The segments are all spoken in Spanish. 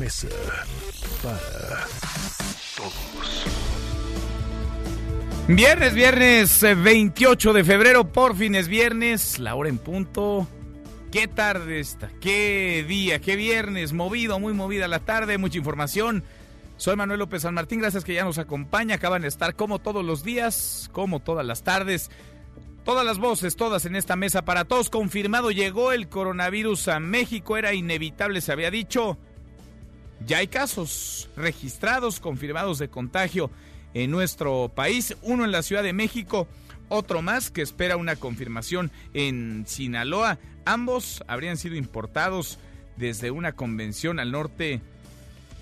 Mesa para Todos. Viernes, viernes eh, 28 de febrero, por fin es viernes, la hora en punto. Qué tarde está, qué día, qué viernes, movido, muy movida la tarde, mucha información. Soy Manuel López San Martín, gracias que ya nos acompaña. Acaban de estar como todos los días, como todas las tardes. Todas las voces, todas en esta mesa para todos. Confirmado, llegó el coronavirus a México, era inevitable, se había dicho. Ya hay casos registrados, confirmados de contagio en nuestro país, uno en la Ciudad de México, otro más que espera una confirmación en Sinaloa. Ambos habrían sido importados desde una convención al norte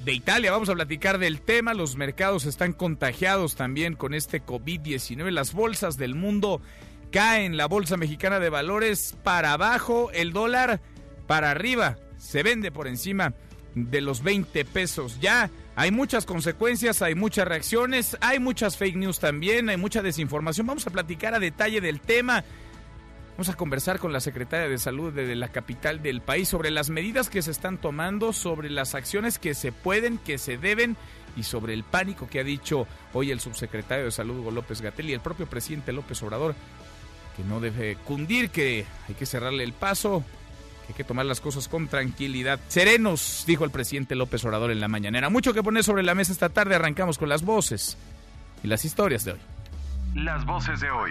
de Italia. Vamos a platicar del tema. Los mercados están contagiados también con este COVID-19. Las bolsas del mundo caen. La bolsa mexicana de valores para abajo, el dólar para arriba. Se vende por encima de los 20 pesos. Ya hay muchas consecuencias, hay muchas reacciones, hay muchas fake news también, hay mucha desinformación. Vamos a platicar a detalle del tema. Vamos a conversar con la secretaria de Salud de la capital del país sobre las medidas que se están tomando, sobre las acciones que se pueden, que se deben y sobre el pánico que ha dicho hoy el subsecretario de Salud Hugo López Gatel y el propio presidente López Obrador, que no debe cundir, que hay que cerrarle el paso, hay que tomar las cosas con tranquilidad. Serenos, dijo el presidente López Obrador en la mañanera. Mucho que poner sobre la mesa esta tarde. Arrancamos con las voces y las historias de hoy. Las voces de hoy.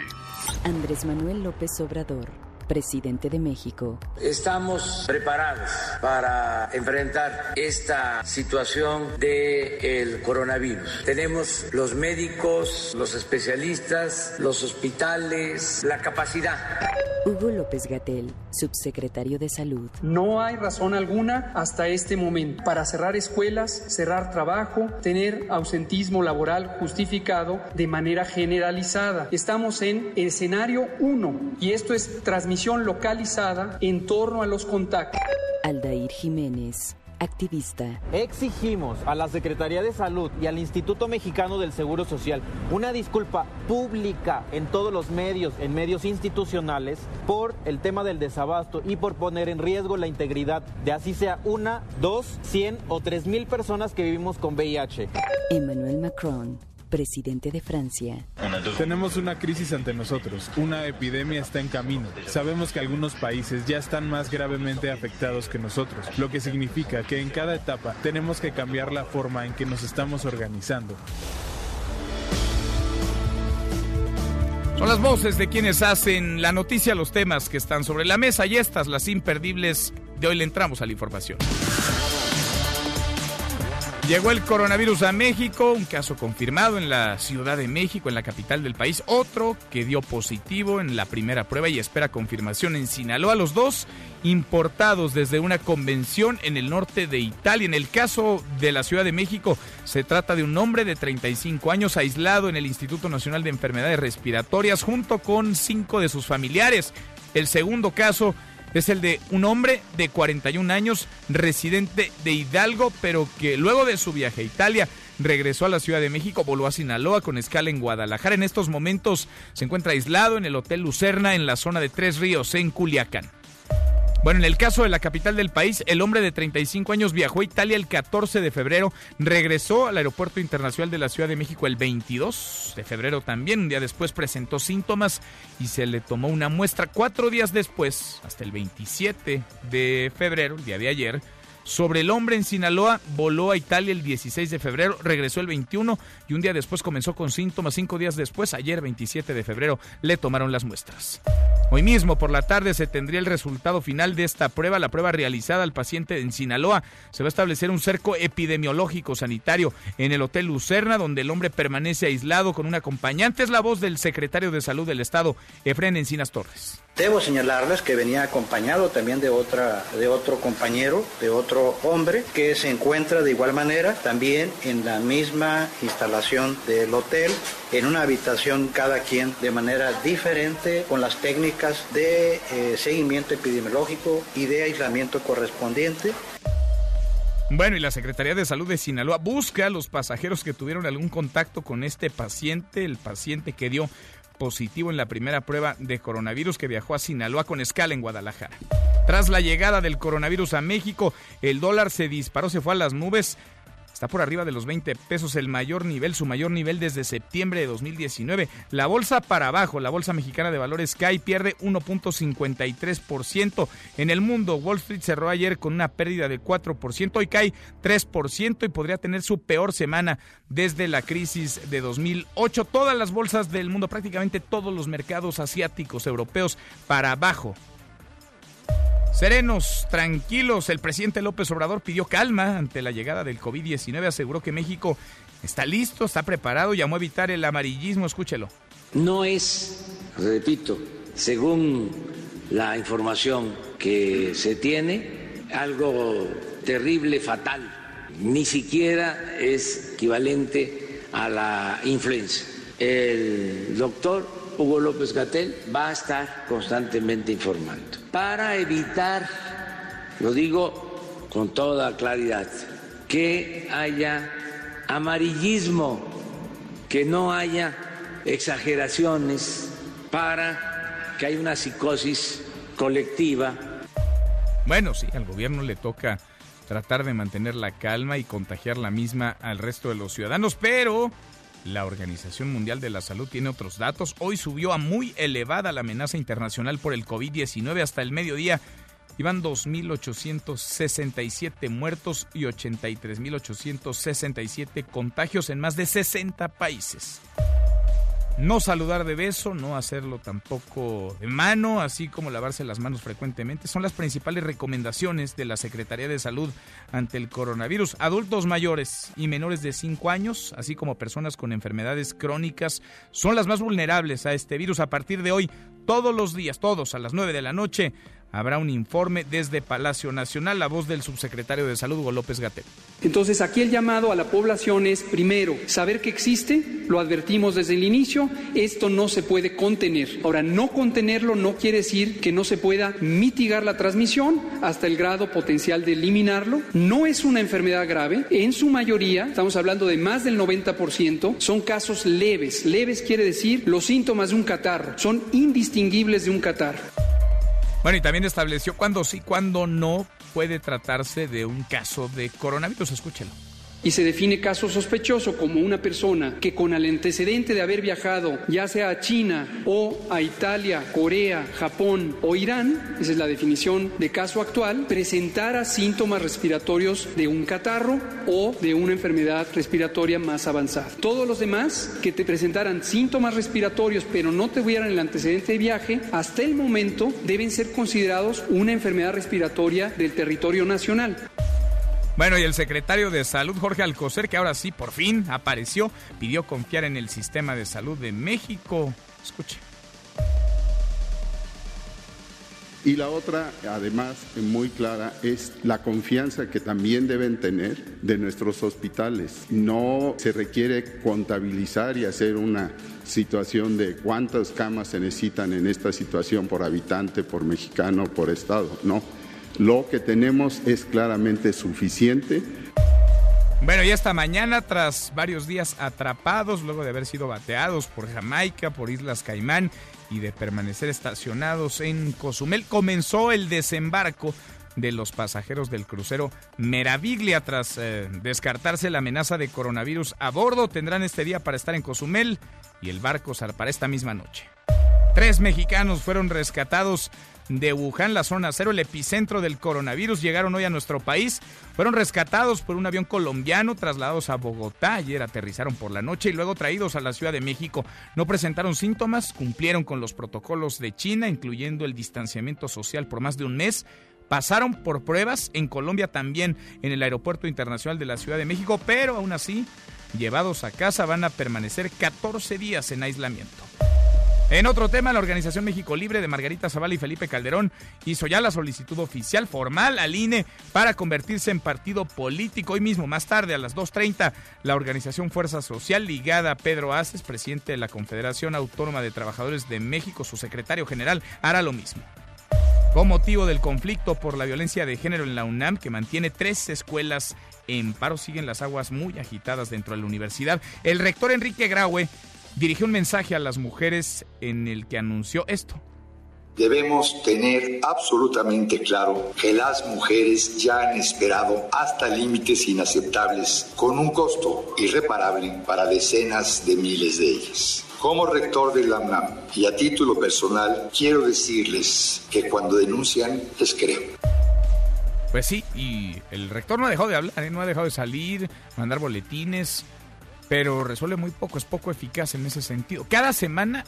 Andrés Manuel López Obrador, presidente de México. Estamos preparados para enfrentar esta situación del coronavirus. Tenemos los médicos, los especialistas, los hospitales, la capacidad. Hugo López Gatel, subsecretario de Salud. No hay razón alguna hasta este momento para cerrar escuelas, cerrar trabajo, tener ausentismo laboral justificado de manera generalizada. Estamos en escenario 1 y esto es transmisión localizada en torno a los contactos. Aldair Jiménez, activista. Exigimos a la Secretaría de Salud y al Instituto Mexicano del Seguro Social una disculpa pública en todos los medios, en medios institucionales, por el tema del desabasto y por poner en riesgo la integridad de así sea una, dos, cien o tres mil personas que vivimos con VIH. Emmanuel Macron, presidente de Francia. Tenemos una crisis ante nosotros, una epidemia está en camino. Sabemos que algunos países ya están más gravemente afectados que nosotros, lo que significa que en cada etapa tenemos que cambiar la forma en que nos estamos organizando. Son las voces de quienes hacen la noticia, los temas que están sobre la mesa y estas, las imperdibles. De hoy le entramos a la información. Llegó el coronavirus a México, un caso confirmado en la Ciudad de México, en la capital del país, otro que dio positivo en la primera prueba y espera confirmación en Sinaloa, los dos importados desde una convención en el norte de Italia. En el caso de la Ciudad de México, se trata de un hombre de 35 años aislado en el Instituto Nacional de Enfermedades Respiratorias junto con cinco de sus familiares. El segundo caso es el de un hombre de 41 años, residente de Hidalgo, pero que luego de su viaje a Italia regresó a la Ciudad de México, voló a Sinaloa con escala en Guadalajara. En estos momentos se encuentra aislado en el Hotel Lucerna en la zona de Tres Ríos, en Culiacán. Bueno, en el caso de la capital del país, el hombre de 35 años viajó a Italia el 14 de febrero, regresó al Aeropuerto Internacional de la Ciudad de México el 22 de febrero también, un día después presentó síntomas y se le tomó una muestra. Cuatro días después, hasta el 27 de febrero, el día de ayer, sobre el hombre en Sinaloa, voló a Italia el 16 de febrero, regresó el 21 y un día después comenzó con síntomas. Cinco días después, ayer 27 de febrero, le tomaron las muestras. Hoy mismo por la tarde se tendría el resultado final de esta prueba, la prueba realizada al paciente en Sinaloa. Se va a establecer un cerco epidemiológico sanitario en el Hotel Lucerna, donde el hombre permanece aislado con un acompañante. Es la voz del secretario de Salud del Estado, Efren Encinas Torres. Debo señalarles que venía acompañado también de, otra, de otro compañero, de otro hombre, que se encuentra de igual manera también en la misma instalación del hotel, en una habitación cada quien de manera diferente, con las técnicas de eh, seguimiento epidemiológico y de aislamiento correspondiente. Bueno, y la Secretaría de Salud de Sinaloa busca a los pasajeros que tuvieron algún contacto con este paciente, el paciente que dio positivo en la primera prueba de coronavirus que viajó a Sinaloa con escala en Guadalajara. Tras la llegada del coronavirus a México, el dólar se disparó, se fue a las nubes Está por arriba de los 20 pesos, el mayor nivel, su mayor nivel desde septiembre de 2019. La bolsa para abajo, la bolsa mexicana de valores cae, pierde 1.53%. En el mundo, Wall Street cerró ayer con una pérdida de 4%, hoy cae 3% y podría tener su peor semana desde la crisis de 2008. Todas las bolsas del mundo, prácticamente todos los mercados asiáticos, europeos, para abajo Serenos, tranquilos, el presidente López Obrador pidió calma ante la llegada del COVID-19, aseguró que México está listo, está preparado, llamó a evitar el amarillismo, escúchelo. No es, repito, según la información que se tiene, algo terrible, fatal, ni siquiera es equivalente a la influenza. El doctor Hugo López Gatel va a estar constantemente informando para evitar, lo digo con toda claridad, que haya amarillismo, que no haya exageraciones, para que haya una psicosis colectiva. Bueno, sí, al gobierno le toca tratar de mantener la calma y contagiar la misma al resto de los ciudadanos, pero la Organización Mundial de la Salud tiene otros datos. Hoy subió a muy elevada la amenaza internacional por el COVID-19 hasta el mediodía. Iban 2.867 muertos y 83.867 contagios en más de 60 países. No saludar de beso, no hacerlo tampoco de mano, así como lavarse las manos frecuentemente, son las principales recomendaciones de la Secretaría de Salud ante el coronavirus. Adultos mayores y menores de 5 años, así como personas con enfermedades crónicas, son las más vulnerables a este virus. A partir de hoy, todos los días, todos a las 9 de la noche, habrá un informe desde Palacio Nacional, la voz del subsecretario de Salud, Hugo López Gatel. Entonces, aquí el llamado a la población es, primero, saber que existe, lo advertimos desde el inicio, esto no se puede contener. Ahora, no contenerlo no quiere decir que no se pueda mitigar la transmisión hasta el grado potencial de eliminarlo. No es una enfermedad grave, en su mayoría, estamos hablando de más del 90%, son casos leves. Leves quiere decir los síntomas de un catarro, son indistinguibles de un catarro. Bueno, y también estableció cuándo sí, cuándo no puede tratarse de un caso de coronavirus. Escúchelo y se define caso sospechoso como una persona que con el antecedente de haber viajado ya sea a China o a Italia, Corea, Japón o Irán, esa es la definición de caso actual, presentara síntomas respiratorios de un catarro o de una enfermedad respiratoria más avanzada. Todos los demás que te presentaran síntomas respiratorios pero no tuvieran el antecedente de viaje, hasta el momento deben ser considerados una enfermedad respiratoria del territorio nacional. Bueno, y el secretario de Salud, Jorge Alcocer, que ahora sí, por fin apareció, pidió confiar en el sistema de salud de México. Escuche. Y la otra, además, muy clara, es la confianza que también deben tener de nuestros hospitales. No se requiere contabilizar y hacer una situación de cuántas camas se necesitan en esta situación por habitante, por mexicano, por estado. No, lo que tenemos es claramente suficiente. Bueno, y esta mañana, tras varios días atrapados, luego de haber sido bateados por Jamaica, por Islas Caimán y de permanecer estacionados en Cozumel, comenzó el desembarco de los pasajeros del crucero Meraviglia tras eh, descartarse la amenaza de coronavirus a bordo. Tendrán este día para estar en Cozumel y el barco zarpará esta misma noche. Tres mexicanos fueron rescatados de Wuhan, la zona cero, el epicentro del coronavirus, llegaron hoy a nuestro país. Fueron rescatados por un avión colombiano, trasladados a Bogotá. Ayer aterrizaron por la noche y luego traídos a la Ciudad de México. No presentaron síntomas, cumplieron con los protocolos de China, incluyendo el distanciamiento social por más de un mes. Pasaron por pruebas en Colombia también en el Aeropuerto Internacional de la Ciudad de México, pero aún así, llevados a casa, van a permanecer 14 días en aislamiento. En otro tema, la Organización México Libre de Margarita Zavala y Felipe Calderón hizo ya la solicitud oficial formal al INE para convertirse en partido político. Hoy mismo, más tarde, a las 2.30, la organización Fuerza Social, ligada a Pedro Aces, presidente de la Confederación Autónoma de Trabajadores de México, su secretario general, hará lo mismo. Con motivo del conflicto por la violencia de género en la UNAM, que mantiene tres escuelas en paro, siguen las aguas muy agitadas dentro de la universidad. El rector Enrique Graue dirigió un mensaje a las mujeres en el que anunció esto. Debemos tener absolutamente claro que las mujeres ya han esperado hasta límites inaceptables con un costo irreparable para decenas de miles de ellas. Como rector de la UNAM y a título personal, quiero decirles que cuando denuncian, les creo. Pues sí, y el rector no ha dejado de hablar, ¿eh? no ha dejado de salir, mandar boletines, pero resuelve muy poco, es poco eficaz en ese sentido. Cada semana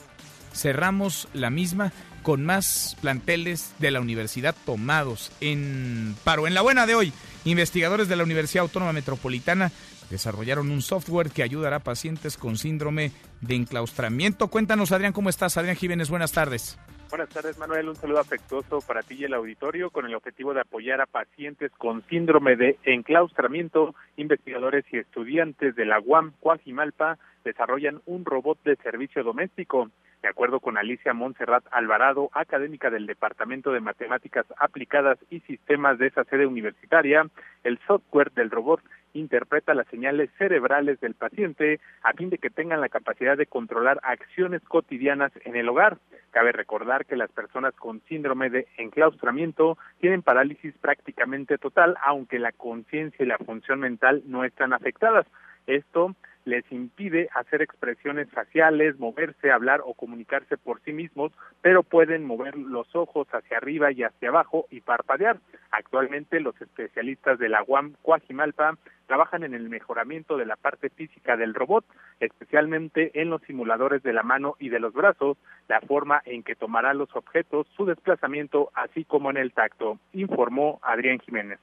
cerramos la misma con más planteles de la universidad tomados en paro. En la buena de hoy, investigadores de la Universidad Autónoma Metropolitana desarrollaron un software que ayudará a pacientes con síndrome de enclaustramiento. Cuéntanos, Adrián, ¿cómo estás? Adrián Jiménez, buenas tardes. Buenas tardes, Manuel. Un saludo afectuoso para ti y el auditorio con el objetivo de apoyar a pacientes con síndrome de enclaustramiento. Investigadores y estudiantes de la UAM Cuajimalpa desarrollan un robot de servicio doméstico. De acuerdo con Alicia Montserrat Alvarado, académica del Departamento de Matemáticas Aplicadas y Sistemas de esa sede universitaria, el software del robot interpreta las señales cerebrales del paciente a fin de que tengan la capacidad de controlar acciones cotidianas en el hogar. Cabe recordar que las personas con síndrome de enclaustramiento tienen parálisis prácticamente total, aunque la conciencia y la función mental no están afectadas. Esto les impide hacer expresiones faciales, moverse, hablar o comunicarse por sí mismos, pero pueden mover los ojos hacia arriba y hacia abajo y parpadear. Actualmente los especialistas de la UAM Cuajimalpa trabajan en el mejoramiento de la parte física del robot, especialmente en los simuladores de la mano y de los brazos, la forma en que tomará los objetos, su desplazamiento, así como en el tacto, informó Adrián Jiménez.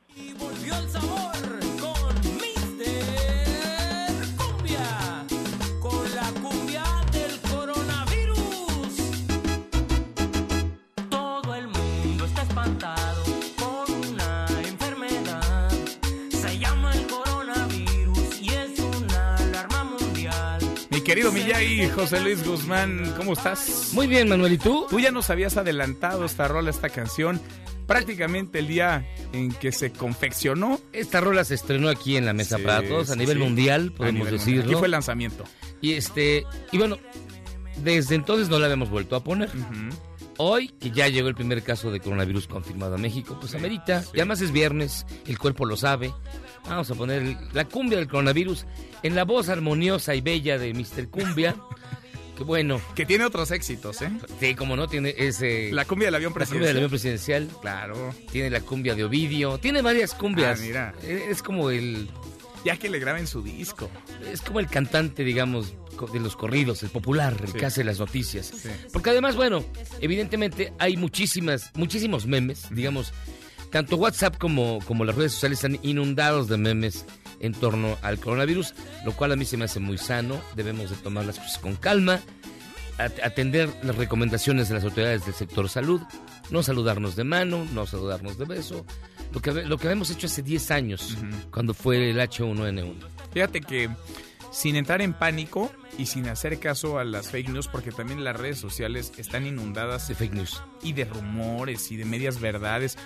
Querido Miyagi, José Luis Guzmán, ¿cómo estás? Muy bien, Manuel, ¿y tú? Tú ya nos habías adelantado esta rola, esta canción, prácticamente el día en que se confeccionó. Esta rola se estrenó aquí en la Mesa para Todos, a nivel mundial, podemos decirlo. Aquí fue el lanzamiento. Y este, y bueno, desde entonces no la habíamos vuelto a poner. Hoy, que ya llegó el primer caso de coronavirus confirmado a México, pues amerita. Y además es viernes, el cuerpo lo sabe. Vamos a poner la cumbia del coronavirus en la voz armoniosa y bella de Mr. Cumbia. que bueno. Que tiene otros éxitos, ¿eh? Sí, como no, tiene ese... La cumbia del avión presidencial. La cumbia del avión presidencial. Claro. Tiene la cumbia de Ovidio. Tiene varias cumbias. Ah, mira. Es como el... Ya que le graben su disco. Es como el cantante, digamos, de los corridos, el popular, el que hace las noticias. Porque además, bueno, evidentemente hay muchísimas, muchísimos memes, digamos, tanto WhatsApp como, como las redes sociales están inundados de memes en torno al coronavirus, lo cual a mí se me hace muy sano. Debemos de tomar las cosas con calma, atender las recomendaciones de las autoridades del sector salud, no saludarnos de mano, no saludarnos de beso, lo que, lo que habíamos hecho hace 10 años, cuando fue el H1N1. Fíjate que sin entrar en pánico y sin hacer caso a las fake news, porque también las redes sociales están inundadas de fake news y de rumores y de medias verdades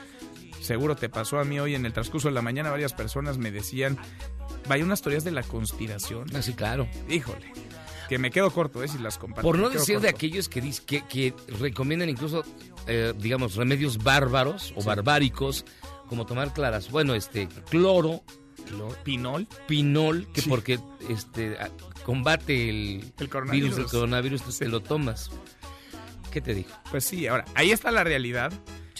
seguro te pasó a mí hoy en el transcurso de la mañana, varias personas me decían, vaya unas teorías de la conspiración. Ah, sí, claro. Híjole. Que me quedo corto, ¿eh? Si las comparto. Por no decir de aquellos que, que, que recomiendan incluso, eh, digamos, remedios bárbaros o barbáricos, como tomar claras. Bueno, este, cloro. pinol. Pinol, que porque este combate el, el coronavirus. virus del coronavirus, te lo tomas. ¿Qué te digo? Pues sí, ahora, ahí está la realidad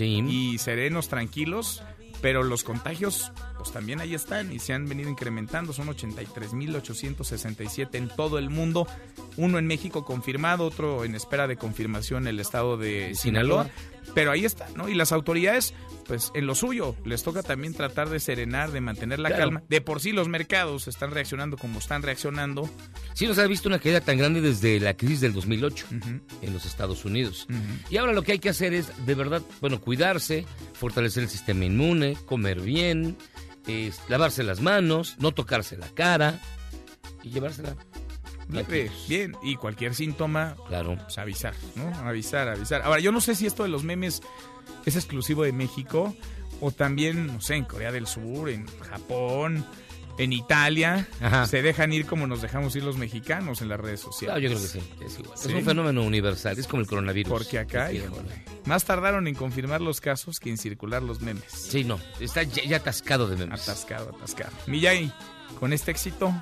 y serenos, tranquilos, pero los contagios pues también ahí están y se han venido incrementando. Son 83.867 en todo el mundo. Uno en México confirmado, otro en espera de confirmación en el estado de Sinaloa. Pero ahí está, ¿no? Y las autoridades, pues en lo suyo, les toca también tratar de serenar, de mantener la calma. De por sí los mercados están reaccionando como están reaccionando. Sí, nos ha visto una caída tan grande desde la crisis del 2008 en los Estados Unidos. Y ahora lo que hay que hacer es, de verdad, bueno, cuidarse, fortalecer el sistema inmune, comer bien, lavarse las manos, no tocarse la cara y llevársela Bien, bien, y cualquier síntoma, claro, pues avisar, ¿no? Avisar, avisar. Ahora, yo no sé si esto de los memes es exclusivo de México o también, no sé, en Corea del Sur, en Japón, en Italia, se dejan ir como nos dejamos ir los mexicanos en las redes sociales. yo creo que sí, es igual. Es un fenómeno universal, es como el coronavirus. Porque acá, más tardaron en confirmar los casos que en circular los memes. Sí, no, está ya, atascado de memes. Atascado, atascado. Miyagi, con este éxito,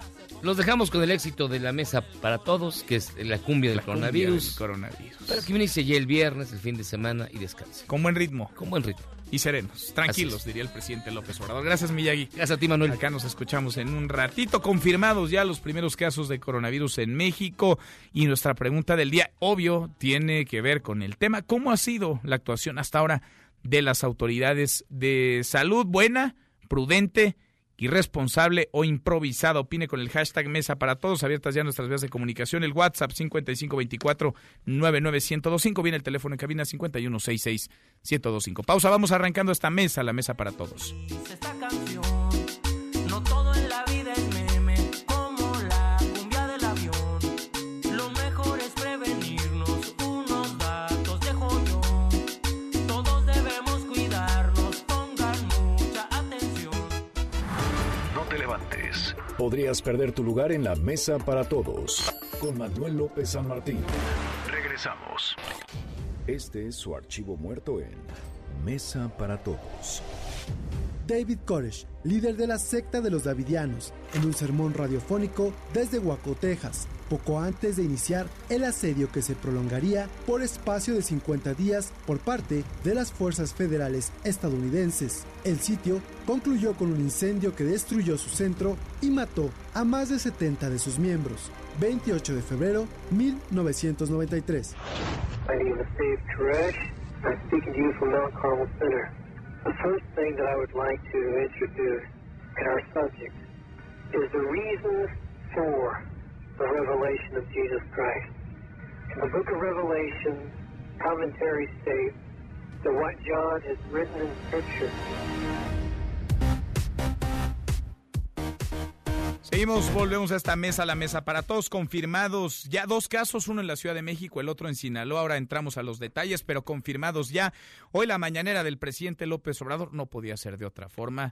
los dejamos con el éxito de la mesa para todos, que es la cumbia del coronavirus. coronavirus. Para que inicie ya el viernes, el fin de semana y descanse. Con buen ritmo. Con buen ritmo. Y serenos, tranquilos, diría el presidente López Obrador. Gracias, Miyagi. Gracias a ti, Manuel. Acá nos escuchamos en un ratito. Confirmados ya los primeros casos de coronavirus en México. Y nuestra pregunta del día, obvio, tiene que ver con el tema. ¿Cómo ha sido la actuación hasta ahora de las autoridades de salud? ¿Buena? ¿Prudente? Irresponsable o improvisada. Opine con el hashtag Mesa para Todos. Abiertas ya nuestras vías de comunicación. El WhatsApp 5524-99125. Viene el teléfono en cabina 5166-1025. Pausa. Vamos arrancando esta mesa, la Mesa para Todos. Podrías perder tu lugar en la mesa para todos. Con Manuel López San Martín. Regresamos. Este es su archivo muerto en Mesa para Todos. David Koresh, líder de la secta de los Davidianos, en un sermón radiofónico desde Waco, Texas, poco antes de iniciar el asedio que se prolongaría por espacio de 50 días por parte de las fuerzas federales estadounidenses. El sitio concluyó con un incendio que destruyó su centro y mató a más de 70 de sus miembros. 28 de febrero 1993. The first thing that I would like to introduce in our subject is the reasons for the revelation of Jesus Christ. The book of Revelation, commentaries state that what John has written in Scripture Seguimos, volvemos a esta mesa, la mesa para todos confirmados. Ya dos casos, uno en la Ciudad de México, el otro en Sinaloa. Ahora entramos a los detalles, pero confirmados ya. Hoy la mañanera del presidente López Obrador no podía ser de otra forma.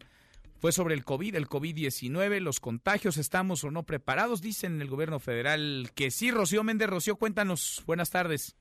Fue sobre el COVID, el COVID-19, los contagios, estamos o no preparados. Dicen en el gobierno federal que sí. Rocío Méndez, Rocío, cuéntanos. Buenas tardes.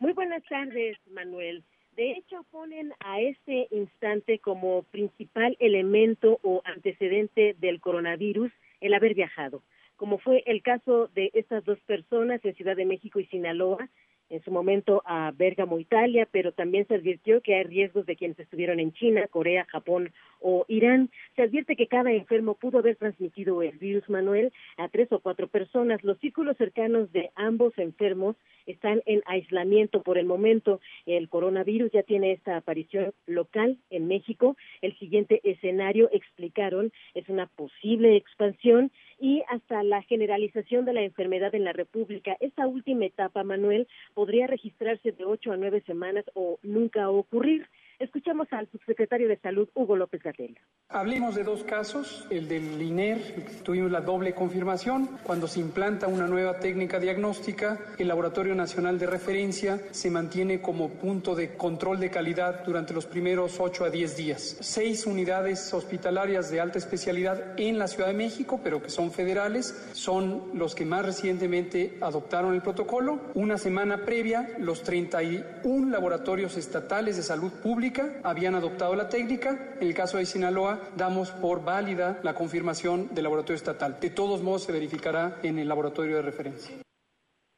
Muy buenas tardes, Manuel. De hecho, ponen a este instante como principal elemento o antecedente del coronavirus el haber viajado, como fue el caso de estas dos personas en Ciudad de México y Sinaloa, en su momento a Bérgamo, Italia, pero también se advirtió que hay riesgos de quienes estuvieron en China, Corea, Japón o Irán. Se advierte que cada enfermo pudo haber transmitido el virus Manuel a tres o cuatro personas. Los círculos cercanos de ambos enfermos están en aislamiento por el momento. El coronavirus ya tiene esta aparición local en México. El siguiente escenario, explicaron, es una posible expansión y hasta la generalización de la enfermedad en la República. Esta última etapa, Manuel, podría registrarse de ocho a nueve semanas o nunca ocurrir. Escuchamos al subsecretario de Salud, Hugo López Gatell. Hablemos de dos casos. El del INER, tuvimos la doble confirmación. Cuando se implanta una nueva técnica diagnóstica, el Laboratorio Nacional de Referencia se mantiene como punto de control de calidad durante los primeros 8 a 10 días. Seis unidades hospitalarias de alta especialidad en la Ciudad de México, pero que son federales, son los que más recientemente adoptaron el protocolo. Una semana previa, los 31 laboratorios estatales de salud pública habían adoptado la técnica. En el caso de Sinaloa, damos por válida la confirmación del laboratorio estatal. De todos modos, se verificará en el laboratorio de referencia.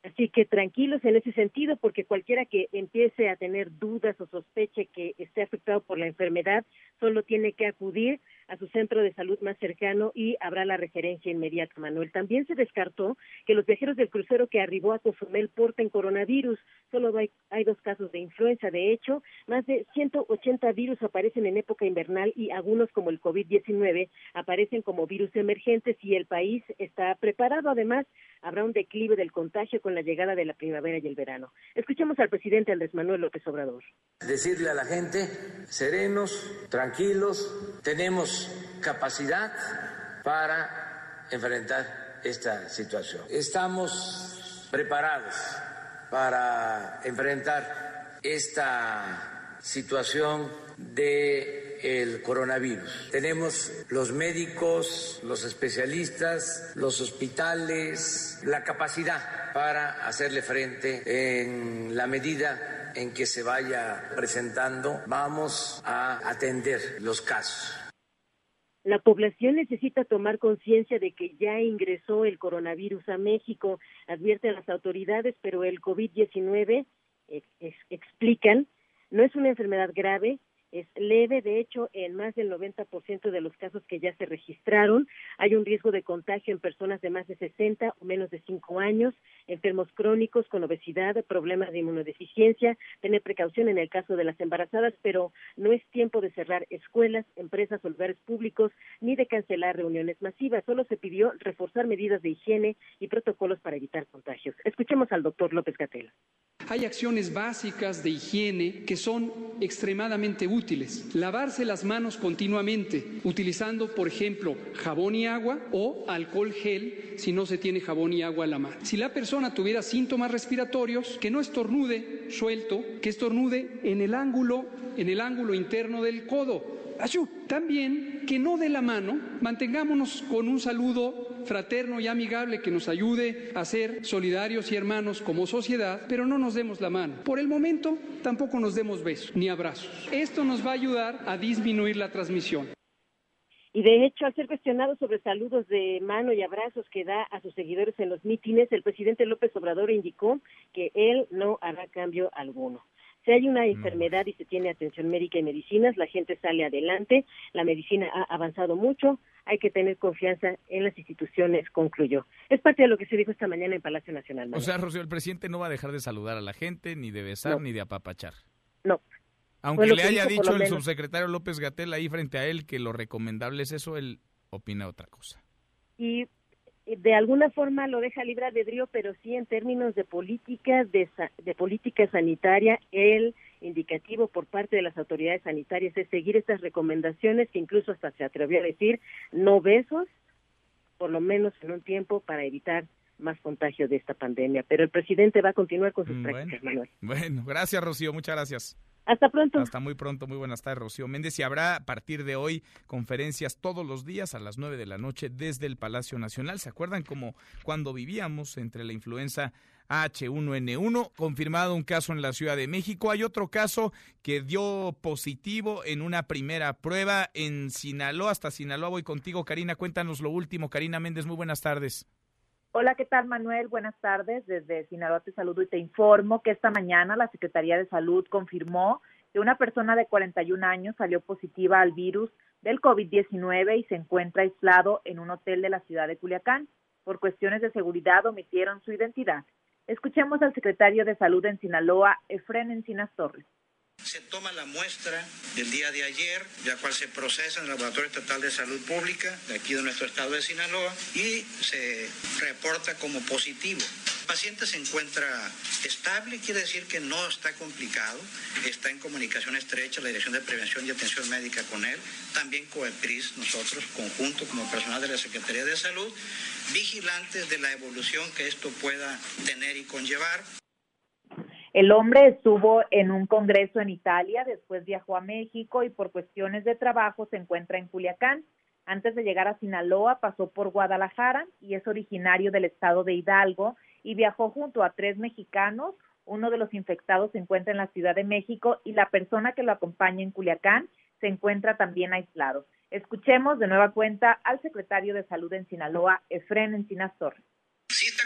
Así que tranquilos en ese sentido, porque cualquiera que empiece a tener dudas o sospeche que esté afectado por la enfermedad, solo tiene que acudir a su centro de salud más cercano y habrá la referencia inmediata, Manuel. También se descartó que los viajeros del crucero que arribó a Cozumel porten coronavirus. Solo hay, hay dos casos de influenza. De hecho, más de 180 virus aparecen en época invernal y algunos, como el COVID-19, aparecen como virus emergentes y el país está preparado. Además, habrá un declive del contagio con la llegada de la primavera y el verano. Escuchemos al presidente Andrés Manuel López Obrador. Decirle a la gente, serenos, tranquilos, tenemos capacidad para enfrentar esta situación. Estamos preparados para enfrentar esta situación de el coronavirus. Tenemos los médicos, los especialistas, los hospitales, la capacidad para hacerle frente en la medida en que se vaya presentando. Vamos a atender los casos. La población necesita tomar conciencia de que ya ingresó el coronavirus a México, advierten las autoridades, pero el COVID-19, explican, no es una enfermedad grave, es leve, de hecho, en más del 90% de los casos que ya se registraron, hay un riesgo de contagio en personas de más de 60 o menos de 5 años, enfermos crónicos con obesidad, problemas de inmunodeficiencia, tener precaución en el caso de las embarazadas, pero no es tiempo de cerrar escuelas, empresas o lugares públicos, ni de cancelar reuniones masivas, solo se pidió reforzar medidas de higiene y protocolos para evitar contagios. Escuchemos al doctor López Gatela. Hay acciones básicas de higiene que son extremadamente útiles. Lavarse las manos continuamente, utilizando, por ejemplo, jabón y agua o alcohol gel si no se tiene jabón y agua a la mano. Si la persona tuviera síntomas respiratorios, que no estornude suelto, que estornude en el ángulo, en el ángulo interno del codo. También que no de la mano, mantengámonos con un saludo fraterno y amigable que nos ayude a ser solidarios y hermanos como sociedad, pero no nos demos la mano. Por el momento, tampoco nos demos besos ni abrazos. Esto nos va a ayudar a disminuir la transmisión. Y de hecho, al ser cuestionado sobre saludos de mano y abrazos que da a sus seguidores en los mítines, el presidente López Obrador indicó que él no hará cambio alguno. Si hay una enfermedad y se tiene atención médica y medicinas, la gente sale adelante, la medicina ha avanzado mucho, hay que tener confianza en las instituciones, concluyó. Es parte de lo que se dijo esta mañana en Palacio Nacional. O sea, Rocío, el presidente no va a dejar de saludar a la gente, ni de besar, ni de apapachar. No. Aunque le haya dicho el subsecretario López Gatel ahí frente a él que lo recomendable es eso, él opina otra cosa. Y de alguna forma lo deja libre albedrío, pero sí en términos de políticas de, de política sanitaria, el indicativo por parte de las autoridades sanitarias es seguir estas recomendaciones que incluso hasta se atrevió a decir no besos, por lo menos en un tiempo para evitar más contagio de esta pandemia. Pero el presidente va a continuar con sus Mm, prácticas, Manuel. Bueno, gracias Rocío, muchas gracias. Hasta pronto. Hasta muy pronto, muy buenas tardes, Rocío Méndez. Y habrá a partir de hoy conferencias todos los días a las 9 de la noche desde el Palacio Nacional. ¿Se acuerdan como cuando vivíamos entre la influenza H1N1? Confirmado un caso en la Ciudad de México. Hay otro caso que dio positivo en una primera prueba en Sinaloa. Hasta Sinaloa voy contigo, Karina. Cuéntanos lo último. Karina Méndez, muy buenas tardes. Hola, ¿qué tal Manuel? Buenas tardes. Desde Sinaloa te saludo y te informo que esta mañana la Secretaría de Salud confirmó que una persona de 41 años salió positiva al virus del COVID-19 y se encuentra aislado en un hotel de la ciudad de Culiacán. Por cuestiones de seguridad omitieron su identidad. Escuchemos al secretario de Salud en Sinaloa, Efren Encinas Torres. Se toma la muestra del día de ayer, la cual se procesa en el Laboratorio Estatal de Salud Pública de aquí de nuestro estado de Sinaloa y se reporta como positivo. El paciente se encuentra estable, quiere decir que no está complicado, está en comunicación estrecha la Dirección de Prevención y Atención Médica con él, también COEPRIS, nosotros, conjunto como personal de la Secretaría de Salud, vigilantes de la evolución que esto pueda tener y conllevar. El hombre estuvo en un congreso en Italia, después viajó a México y por cuestiones de trabajo se encuentra en Culiacán. Antes de llegar a Sinaloa pasó por Guadalajara y es originario del estado de Hidalgo y viajó junto a tres mexicanos. Uno de los infectados se encuentra en la Ciudad de México y la persona que lo acompaña en Culiacán se encuentra también aislado. Escuchemos de nueva cuenta al secretario de Salud en Sinaloa, Efren Encinas Torres.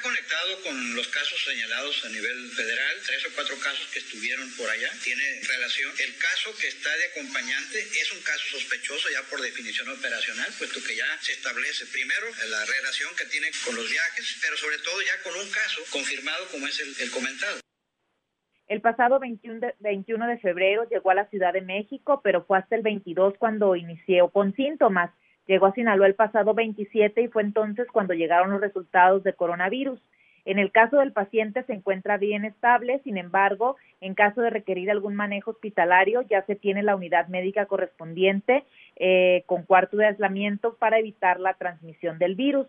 Conectado con los casos señalados a nivel federal, tres o cuatro casos que estuvieron por allá, tiene relación. El caso que está de acompañante es un caso sospechoso ya por definición operacional, puesto que ya se establece primero la relación que tiene con los viajes, pero sobre todo ya con un caso confirmado como es el, el comentado. El pasado 21 de, 21 de febrero llegó a la Ciudad de México, pero fue hasta el 22 cuando inició con síntomas. Llegó a Sinaloa el pasado 27 y fue entonces cuando llegaron los resultados de coronavirus. En el caso del paciente se encuentra bien estable, sin embargo, en caso de requerir algún manejo hospitalario, ya se tiene la unidad médica correspondiente eh, con cuarto de aislamiento para evitar la transmisión del virus.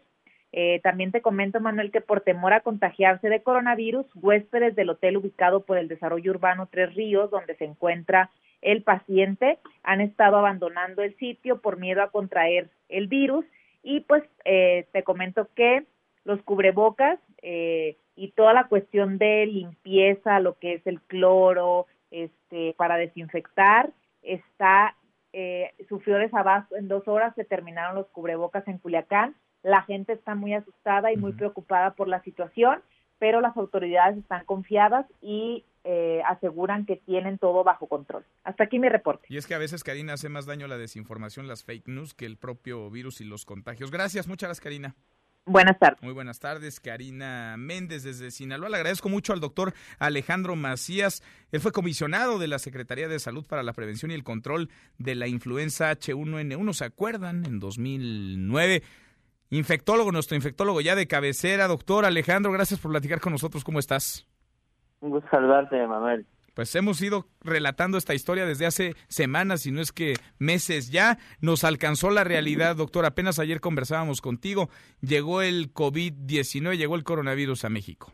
Eh, también te comento, Manuel, que por temor a contagiarse de coronavirus, huéspedes del hotel ubicado por el desarrollo urbano Tres Ríos, donde se encuentra el paciente, han estado abandonando el sitio por miedo a contraer el virus. Y pues eh, te comento que los cubrebocas eh, y toda la cuestión de limpieza, lo que es el cloro, este, para desinfectar, está eh, sufrió desabasto. En dos horas se terminaron los cubrebocas en Culiacán la gente está muy asustada y muy preocupada por la situación, pero las autoridades están confiadas y eh, aseguran que tienen todo bajo control. Hasta aquí mi reporte. Y es que a veces, Karina, hace más daño la desinformación, las fake news, que el propio virus y los contagios. Gracias, muchas gracias, Karina. Buenas tardes. Muy buenas tardes, Karina Méndez desde Sinaloa. Le agradezco mucho al doctor Alejandro Macías. Él fue comisionado de la Secretaría de Salud para la Prevención y el Control de la Influenza H1N1. ¿Se acuerdan? En 2009 infectólogo, nuestro infectólogo ya de cabecera. Doctor Alejandro, gracias por platicar con nosotros. ¿Cómo estás? Un gusto saludarte, Manuel. Pues hemos ido relatando esta historia desde hace semanas, y no es que meses ya. Nos alcanzó la realidad, doctor. Apenas ayer conversábamos contigo. Llegó el COVID-19, llegó el coronavirus a México.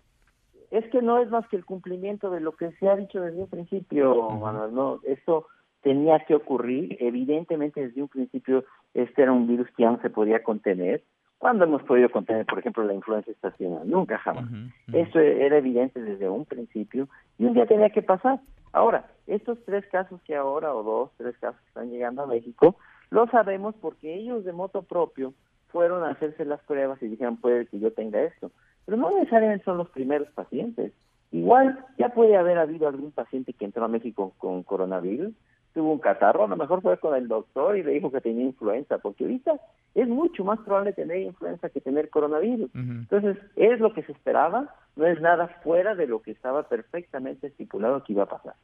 Es que no es más que el cumplimiento de lo que se ha dicho desde un principio, Manuel. No, esto tenía que ocurrir. Evidentemente, desde un principio, este era un virus que no se podía contener. ¿Cuándo hemos podido contener, por ejemplo, la influencia estacional? Nunca jamás. Eso era evidente desde un principio y un día tenía que pasar. Ahora, estos tres casos que ahora, o dos, tres casos que están llegando a México, lo sabemos porque ellos de moto propio fueron a hacerse las pruebas y dijeron, puede que yo tenga esto. Pero no necesariamente son los primeros pacientes. Igual ya puede haber habido algún paciente que entró a México con coronavirus, tuvo un catarro, a lo mejor fue con el doctor y le dijo que tenía influenza, porque ahorita es mucho más probable tener influenza que tener coronavirus. Entonces, es lo que se esperaba, no es nada fuera de lo que estaba perfectamente estipulado que iba a pasar.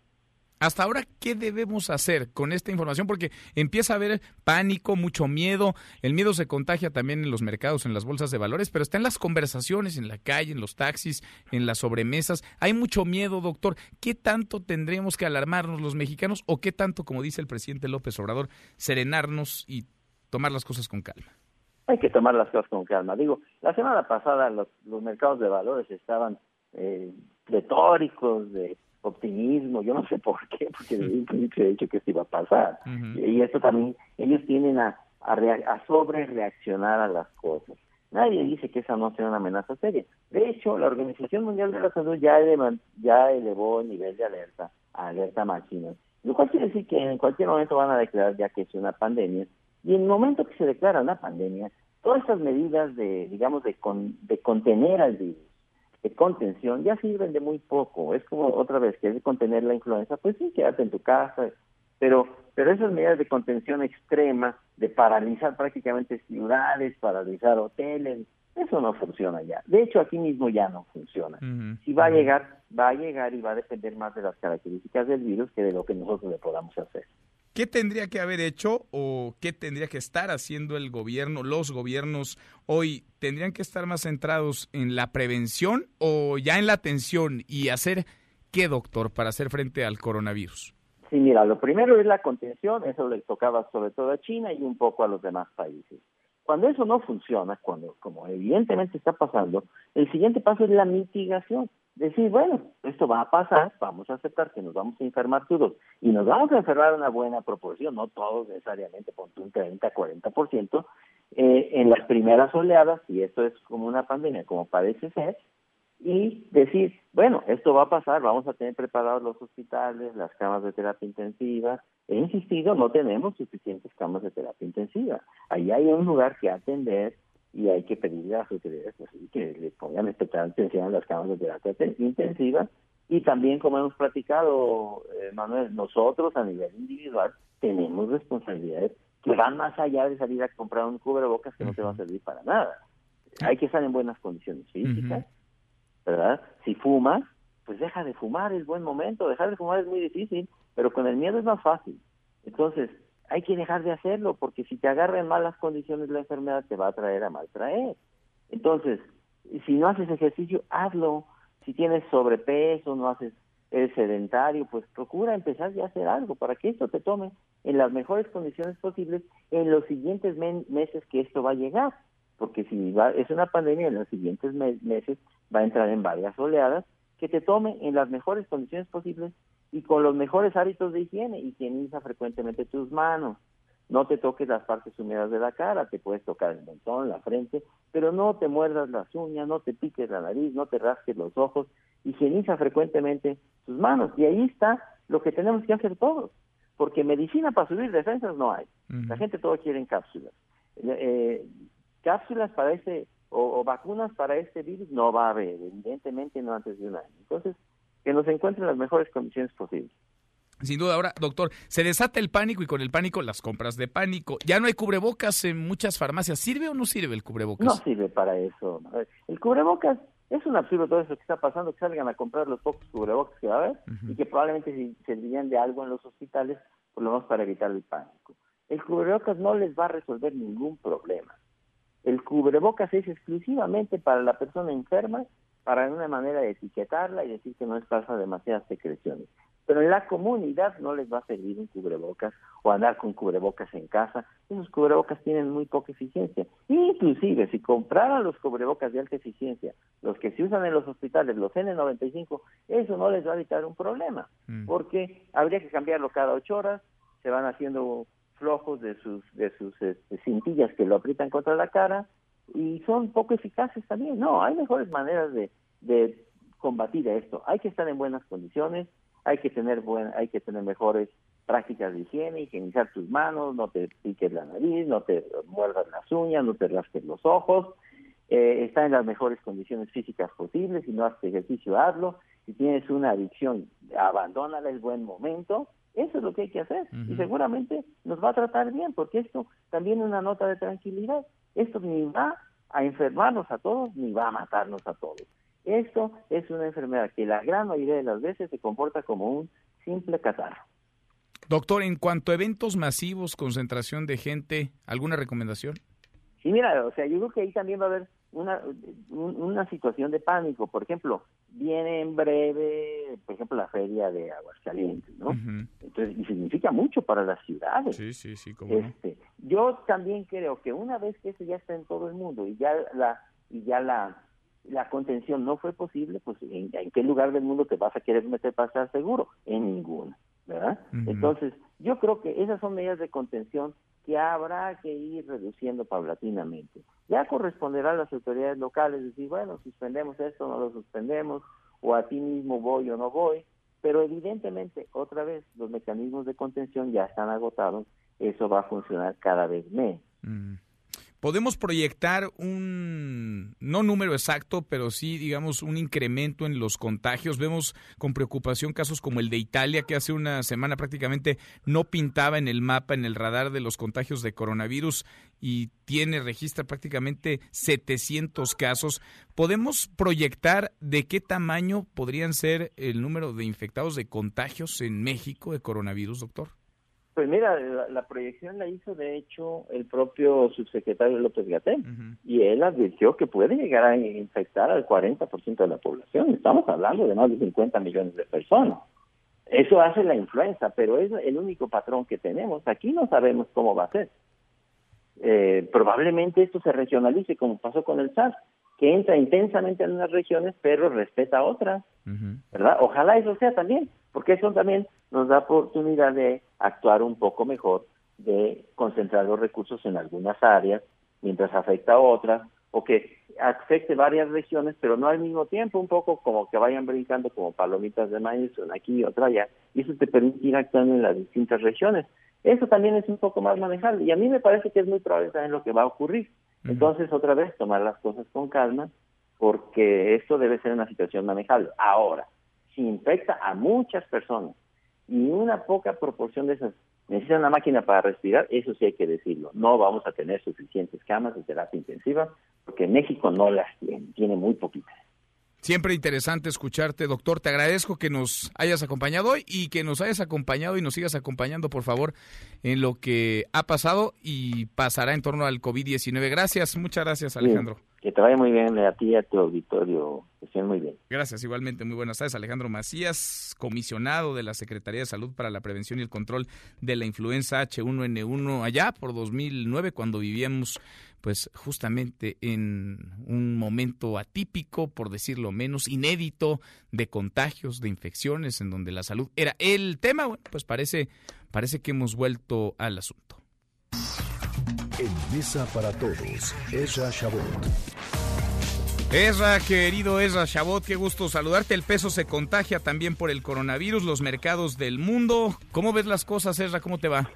Hasta ahora, ¿qué debemos hacer con esta información? Porque empieza a haber pánico, mucho miedo. El miedo se contagia también en los mercados, en las bolsas de valores, pero está en las conversaciones, en la calle, en los taxis, en las sobremesas. Hay mucho miedo, doctor. ¿Qué tanto tendremos que alarmarnos los mexicanos o qué tanto, como dice el presidente López Obrador, serenarnos y tomar las cosas con calma? Hay que tomar las cosas con calma. Digo, la semana pasada los, mercados de valores estaban eh, retóricos, de optimismo, yo no sé por qué, porque desde un principio he dicho que esto iba a pasar. Y esto también, ellos tienen a, a, a sobre reaccionar a las cosas. Nadie dice que esa no sea una amenaza seria. De hecho, la Organización Mundial de la Salud ya, ya elevó el nivel de alerta a alerta máxima. Lo cual quiere decir que en cualquier momento van a declarar ya que es una pandemia. Y en el momento que se declara una pandemia, todas estas medidas de, digamos, de, con, de contener al virus, de contención ya sirven de muy poco. Es como otra vez, que es contener la influenza, pues sí, quédate en tu casa, pero, pero esas medidas de contención extrema, de paralizar prácticamente ciudades, paralizar hoteles, eso no funciona ya. De hecho, aquí mismo ya no funciona. Si va a llegar, va a llegar y va a depender más de las características del virus que de lo que nosotros le podamos hacer. ¿Qué tendría que haber hecho o qué tendría que estar haciendo el gobierno, los gobiernos hoy? ¿Tendrían que estar más centrados en la prevención o ya en la atención y hacer qué, doctor, para hacer frente al coronavirus? Sí, mira, lo primero es la contención, eso le tocaba sobre todo a China y un poco a los demás países. Cuando eso no funciona, cuando como evidentemente está pasando, el siguiente paso es la mitigación decir, bueno, esto va a pasar, vamos a aceptar que nos vamos a enfermar todos y nos vamos a enfermar una buena proporción, no todos necesariamente, con un 30, 40%, eh, en las primeras oleadas, y esto es como una pandemia, como parece ser, y decir, bueno, esto va a pasar, vamos a tener preparados los hospitales, las camas de terapia intensiva. He insistido, no tenemos suficientes camas de terapia intensiva. Ahí hay un lugar que atender y hay que pedirle a las autoridades pues, que le pongan especial atención a las cámaras de terapia intensiva. Y también como hemos platicado eh, Manuel nosotros a nivel individual tenemos responsabilidades que van más allá de salir a comprar un cubrebocas que no te va a servir para nada. Hay que estar en buenas condiciones físicas verdad si fumas pues deja de fumar es buen momento. Dejar de fumar es muy difícil pero con el miedo es más fácil. Entonces hay que dejar de hacerlo porque si te agarra en malas condiciones la enfermedad te va a traer a maltraer. Entonces, si no haces ejercicio, hazlo. Si tienes sobrepeso, no haces el sedentario, pues procura empezar ya a hacer algo para que esto te tome en las mejores condiciones posibles en los siguientes meses que esto va a llegar. Porque si va, es una pandemia, en los siguientes meses va a entrar en varias oleadas, que te tome en las mejores condiciones posibles y con los mejores hábitos de higiene. Higieniza frecuentemente tus manos. No te toques las partes húmedas de la cara, te puedes tocar el mentón, la frente, pero no te muerdas las uñas, no te piques la nariz, no te rasques los ojos. Higieniza frecuentemente tus manos. Y ahí está lo que tenemos que hacer todos. Porque medicina para subir defensas no hay. La gente todo quiere en cápsulas. Eh, cápsulas para este o, o, vacunas para este virus no va a haber, evidentemente no antes de un año. Entonces, que nos encuentre en las mejores condiciones posibles. Sin duda, ahora, doctor, se desata el pánico y con el pánico las compras de pánico. Ya no hay cubrebocas en muchas farmacias. ¿Sirve o no sirve el cubrebocas? No sirve para eso. El cubrebocas es un absurdo todo eso que está pasando, que salgan a comprar los pocos cubrebocas que va a haber y que probablemente servirían de algo en los hospitales, por lo menos para evitar el pánico. El cubrebocas no les va a resolver ningún problema. El cubrebocas es exclusivamente para la persona enferma para una manera de etiquetarla y decir que no es causa demasiadas secreciones. Pero en la comunidad no les va a servir un cubrebocas o andar con cubrebocas en casa. Esos cubrebocas tienen muy poca eficiencia. Inclusive, si compraran los cubrebocas de alta eficiencia, los que se usan en los hospitales, los N95, eso no les va a evitar un problema, Mm. porque habría que cambiarlo cada ocho horas, se van haciendo flojos de sus de sus este, cintillas que lo aprietan contra la cara y son poco eficaces también. No, hay mejores maneras de, de combatir esto. Hay que estar en buenas condiciones, hay que tener buen, hay que tener mejores prácticas de higiene, higienizar tus manos, no te piques la nariz, no te muerdas las uñas, no te rasques los ojos, eh, estar en las mejores condiciones físicas posibles, si no haces ejercicio, hazlo, si tienes una adicción, abandónala, es buen momento, eso es lo que hay que hacer y seguramente nos va a tratar bien, porque esto también es una nota de tranquilidad, esto ni va a enfermarnos a todos, ni va a matarnos a todos. Esto es una enfermedad que la gran mayoría de las veces se comporta como un simple catarro. Doctor, en cuanto a eventos masivos, concentración de gente, ¿alguna recomendación? Sí, mira, o sea, yo creo que ahí también va a haber una, un- una situación de pánico. Por ejemplo, viene en breve, por ejemplo, la feria de Aguascalientes, ¿no? Entonces, y significa mucho para las ciudades. Sí, sí, sí, cómo no. Este, yo también creo que una vez que eso ya está en todo el mundo y ya la y ya la la contención no fue posible, pues ¿en, en qué lugar del mundo te vas a querer meter para estar seguro? En ninguno, ¿verdad? Entonces, yo creo que esas son medidas de contención que habrá que ir reduciendo paulatinamente. Ya corresponderá a las autoridades locales decir, bueno, suspendemos esto, no lo suspendemos, o a ti mismo voy o no voy, pero evidentemente, otra vez, los mecanismos de contención ya están agotados, eso va a funcionar cada vez menos. Mm. Podemos proyectar un, no número exacto, pero sí, digamos, un incremento en los contagios. Vemos con preocupación casos como el de Italia, que hace una semana prácticamente no pintaba en el mapa, en el radar de los contagios de coronavirus y tiene, registra prácticamente 700 casos. ¿Podemos proyectar de qué tamaño podrían ser el número de infectados de contagios en México de coronavirus, doctor? Pues mira, la, la proyección la hizo de hecho el propio subsecretario López Gatel y él advirtió que puede llegar a infectar al 40% de la población. Estamos hablando de más de 50 millones de personas. Eso hace la influenza, pero es el único patrón que tenemos. Aquí no sabemos cómo va a ser. Eh, probablemente esto se regionalice como pasó con el SARS, que entra intensamente en unas regiones pero respeta otras. ¿verdad? Ojalá eso sea también, porque eso también nos da oportunidad de actuar un poco mejor, de concentrar los recursos en algunas áreas mientras afecta a otras, o que afecte varias regiones, pero no al mismo tiempo, un poco como que vayan brincando como palomitas de maíz, una aquí y otra allá, y eso te permite ir actuando en las distintas regiones. Eso también es un poco más manejable, y a mí me parece que es muy probable también lo que va a ocurrir. Entonces, otra vez, tomar las cosas con calma, porque esto debe ser una situación manejable. Ahora, si infecta a muchas personas y una poca proporción de esas necesitan una máquina para respirar, eso sí hay que decirlo. No vamos a tener suficientes camas de terapia intensiva, porque México no las tiene, tiene muy poquitas. Siempre interesante escucharte, doctor. Te agradezco que nos hayas acompañado hoy y que nos hayas acompañado y nos sigas acompañando, por favor, en lo que ha pasado y pasará en torno al COVID-19. Gracias, muchas gracias, Alejandro. Que te vaya muy bien a ti y a tu auditorio. Que estén muy bien. Gracias, igualmente. Muy buenas tardes. Alejandro Macías, comisionado de la Secretaría de Salud para la Prevención y el Control de la Influenza H1N1 allá por 2009, cuando vivíamos pues justamente en un momento atípico, por decirlo menos, inédito de contagios, de infecciones, en donde la salud era el tema, bueno, pues parece, parece que hemos vuelto al asunto. En Mesa para Todos, Ezra Shabot. Ezra, querido Ezra Shabot, qué gusto saludarte. El peso se contagia también por el coronavirus, los mercados del mundo. ¿Cómo ves las cosas, Ezra? ¿Cómo te va?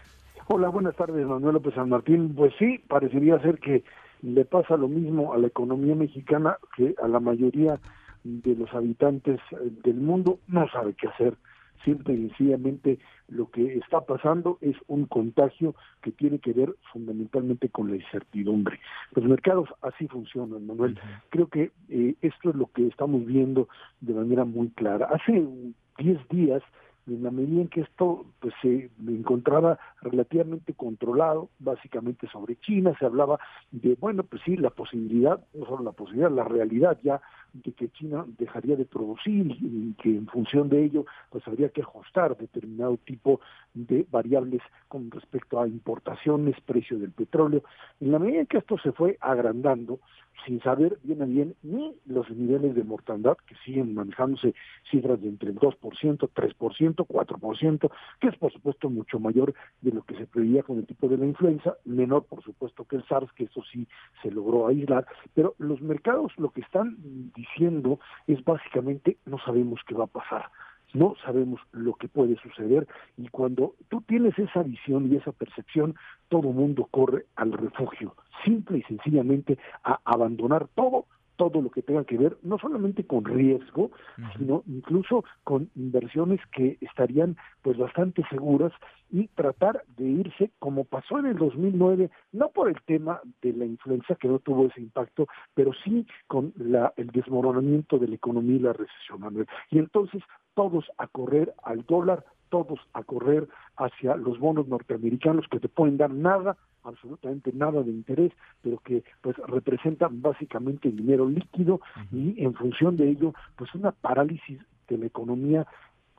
Hola, buenas tardes, Manuel López San Martín. Pues sí, parecería ser que le pasa lo mismo a la economía mexicana que a la mayoría de los habitantes eh, del mundo. No sabe qué hacer. Simple y sencillamente lo que está pasando es un contagio que tiene que ver fundamentalmente con la incertidumbre. Los mercados así funcionan, Manuel. Creo que eh, esto es lo que estamos viendo de manera muy clara. Hace 10 días en la medida en que esto pues se encontraba relativamente controlado, básicamente sobre China, se hablaba de, bueno, pues sí, la posibilidad, no solo la posibilidad, la realidad ya de que China dejaría de producir y que en función de ello pues habría que ajustar determinado tipo de variables con respecto a importaciones, precio del petróleo. En la medida en que esto se fue agrandando, sin saber bien a bien ni los niveles de mortandad que siguen manejándose cifras de entre el 2%, 3%, 4%, que es por supuesto mucho mayor de lo que se preveía con el tipo de la influenza, menor por supuesto que el SARS, que eso sí se logró aislar, pero los mercados lo que están diciendo es básicamente no sabemos qué va a pasar no sabemos lo que puede suceder y cuando tú tienes esa visión y esa percepción, todo mundo corre al refugio, simple y sencillamente a abandonar todo todo lo que tenga que ver no solamente con riesgo, sino incluso con inversiones que estarían pues bastante seguras y tratar de irse como pasó en el 2009, no por el tema de la influenza que no tuvo ese impacto, pero sí con la, el desmoronamiento de la economía y la recesión. Y entonces todos a correr al dólar, todos a correr hacia los bonos norteamericanos que te pueden dar nada, absolutamente nada de interés, pero que pues representan básicamente dinero líquido y en función de ello pues una parálisis de la economía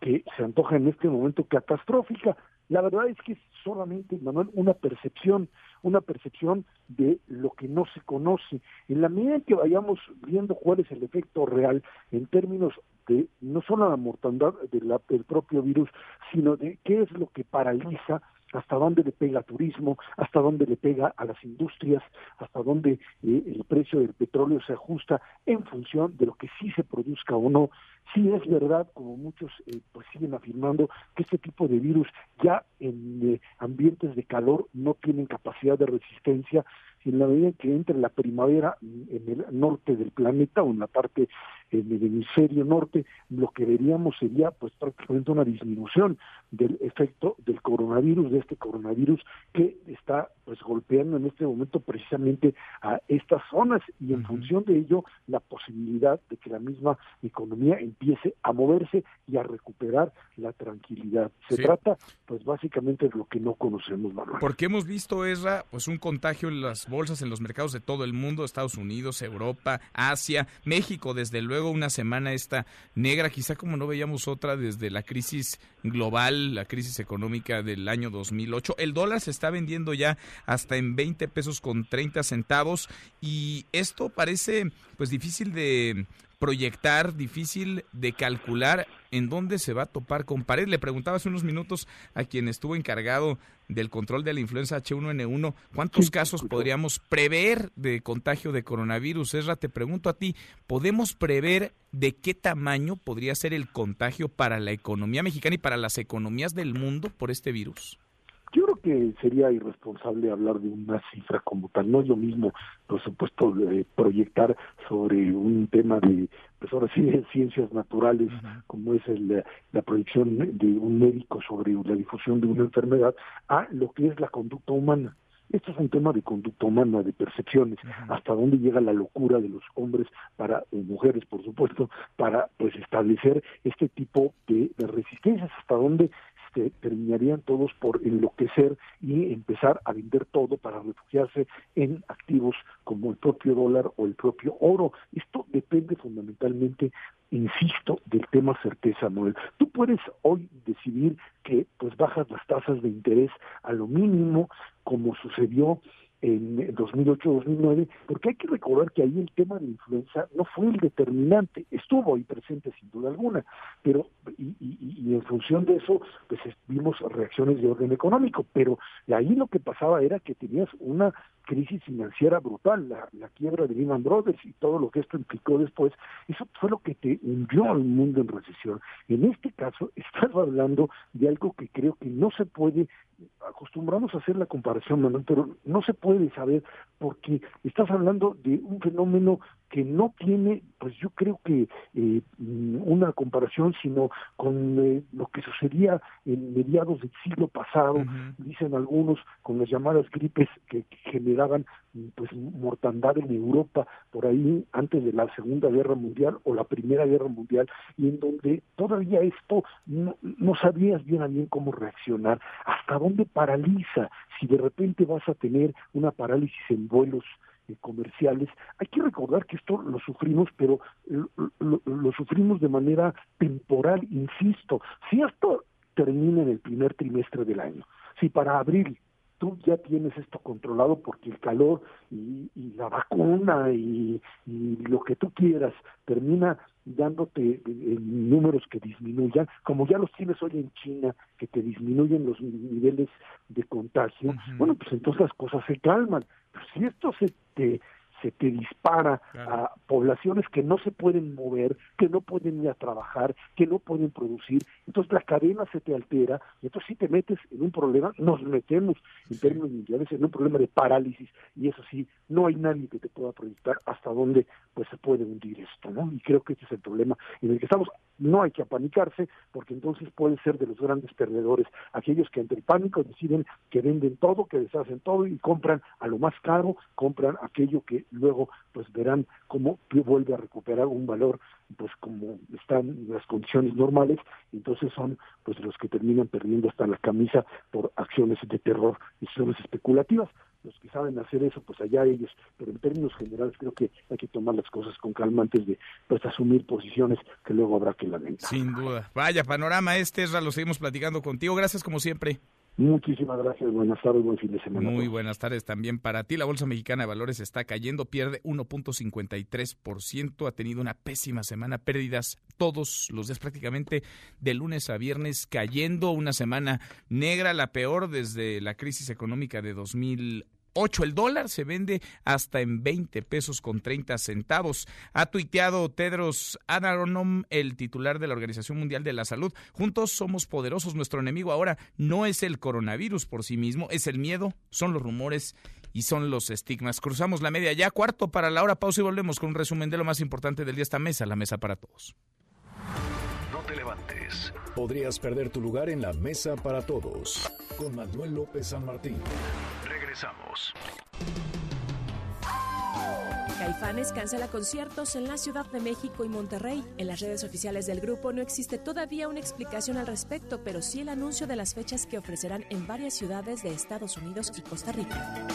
que se antoja en este momento catastrófica. La verdad es que es solamente, Manuel, una percepción, una percepción de lo que no se conoce. En la medida en que vayamos viendo cuál es el efecto real en términos de no solo la mortandad del propio virus, sino de qué es lo que paraliza hasta dónde le pega turismo, hasta dónde le pega a las industrias, hasta dónde eh, el precio del petróleo se ajusta en función de lo que sí se produzca o no. Sí es verdad, como muchos eh, pues siguen afirmando, que este tipo de virus ya en eh, ambientes de calor no tienen capacidad de resistencia. En la medida que entre la primavera en el norte del planeta o en la parte en el hemisferio norte, lo que veríamos sería pues prácticamente una disminución del efecto del coronavirus, de este coronavirus que está pues golpeando en este momento precisamente a estas zonas. Y en función de ello la posibilidad de que la misma economía empiece a moverse y a recuperar la tranquilidad. Se trata pues básicamente de lo que no conocemos, Manuel. Porque hemos visto, Esra, pues un contagio en las bolsas, en los mercados de todo el mundo, Estados Unidos, Europa, Asia, México, desde luego una semana esta negra, quizá como no veíamos otra desde la crisis global, la crisis económica del año 2008. El dólar se está vendiendo ya hasta en 20 pesos con 30 centavos y esto parece pues difícil de proyectar, difícil de calcular en dónde se va a topar con pared. Le preguntaba hace unos minutos a quien estuvo encargado del control de la influenza H1N1, ¿cuántos casos podríamos prever de contagio de coronavirus? Esra, te pregunto a ti, ¿podemos prever de qué tamaño podría ser el contagio para la economía mexicana y para las economías del mundo por este virus? Que sería irresponsable hablar de una cifra como tal. No es lo mismo, por supuesto, proyectar sobre un tema de, pues ahora sí, de ciencias naturales, como es el, la proyección de un médico sobre la difusión de una enfermedad, a lo que es la conducta humana. Esto es un tema de conducta humana, de percepciones, hasta dónde llega la locura de los hombres para mujeres, por supuesto, para pues establecer este tipo de, de resistencias, hasta dónde este, terminarían todos por enloquecer y empezar a vender todo para refugiarse en activos como el propio dólar o el propio oro. Esto depende fundamentalmente, insisto, del tema certeza, Noel. Tú puedes hoy decidir que pues bajas las tasas de interés a lo mínimo, como sucedió en 2008-2009, porque hay que recordar que ahí el tema de influenza no fue el determinante, estuvo ahí presente sin duda alguna, pero y, y, en función de eso, pues vimos reacciones de orden económico, pero ahí lo que pasaba era que tenías una crisis financiera brutal, la, quiebra de Lehman Brothers y todo lo que esto implicó después, eso fue lo que te hundió al mundo en recesión. En este caso, estás hablando de algo que creo que no se puede, acostumbramos a hacer la comparación, Manuel, pero no se puede saber porque estás hablando de un fenómeno que no tiene, pues yo creo que eh, una comparación, sino con eh, lo que sucedía en mediados del siglo pasado, dicen algunos, con las llamadas gripes que, generaban pues mortandad en Europa por ahí antes de la Segunda Guerra Mundial o la Primera Guerra Mundial, y en donde todavía esto no, no sabías bien a bien cómo reaccionar, hasta dónde paraliza, si de repente vas a tener una parálisis en vuelos comerciales. Hay que recordar que esto lo sufrimos, pero lo, sufrimos de manera temporal, insisto. Si esto termina en el primer trimestre del año, si para abril tú ya tienes esto controlado porque el calor y, la vacuna y, lo que tú quieras termina dándote eh, números que disminuyan, como ya los tienes hoy en China, que te disminuyen los niveles de contagio, bueno, pues entonces las cosas se calman. Pero si esto se te se te dispara a poblaciones que no se pueden mover, que no pueden ir a trabajar, que no pueden producir, entonces la cadena se te altera, y entonces si te metes en un problema, nos metemos en términos mundiales en un problema de parálisis, y eso sí, no hay nadie que te pueda proyectar hasta dónde pues se puede hundir esto, ¿no? Y creo que ese es el problema en el que estamos. No hay que apanicarse, porque entonces pueden ser de los grandes perdedores aquellos que ante el pánico deciden que venden todo, que deshacen todo y compran a lo más caro, compran aquello que luego pues verán cómo vuelve a recuperar un valor pues como están las condiciones normales entonces son pues los que terminan perdiendo hasta la camisa por acciones de terror y acciones especulativas. Los que saben hacer eso pues allá ellos pero en términos generales creo que hay que tomar las cosas con calma antes de pues asumir posiciones que luego habrá que lamentar. Sin duda. Vaya panorama este es lo seguimos platicando contigo. Gracias como siempre Muchísimas gracias, buenas tardes, buen fin de semana. Muy buenas tardes también para ti. La Bolsa Mexicana de Valores está cayendo, pierde 1.53%, ha tenido una pésima semana, pérdidas todos los días prácticamente de lunes a viernes cayendo, una semana negra, la peor desde la crisis económica de 2000 8. El dólar se vende hasta en 20 pesos con 30 centavos. Ha tuiteado Tedros Adhanom, el titular de la Organización Mundial de la Salud. Juntos somos poderosos. Nuestro enemigo ahora no es el coronavirus por sí mismo, es el miedo, son los rumores y son los estigmas. Cruzamos la media ya, cuarto para la hora, pausa y volvemos con un resumen de lo más importante del día. Esta mesa, la mesa para todos. No te levantes. Podrías perder tu lugar en la mesa para todos. Con Manuel López San Martín. Regresamos. Caifanes cancela conciertos en la Ciudad de México y Monterrey. En las redes oficiales del grupo no existe todavía una explicación al respecto, pero sí el anuncio de las fechas que ofrecerán en varias ciudades de Estados Unidos y Costa Rica.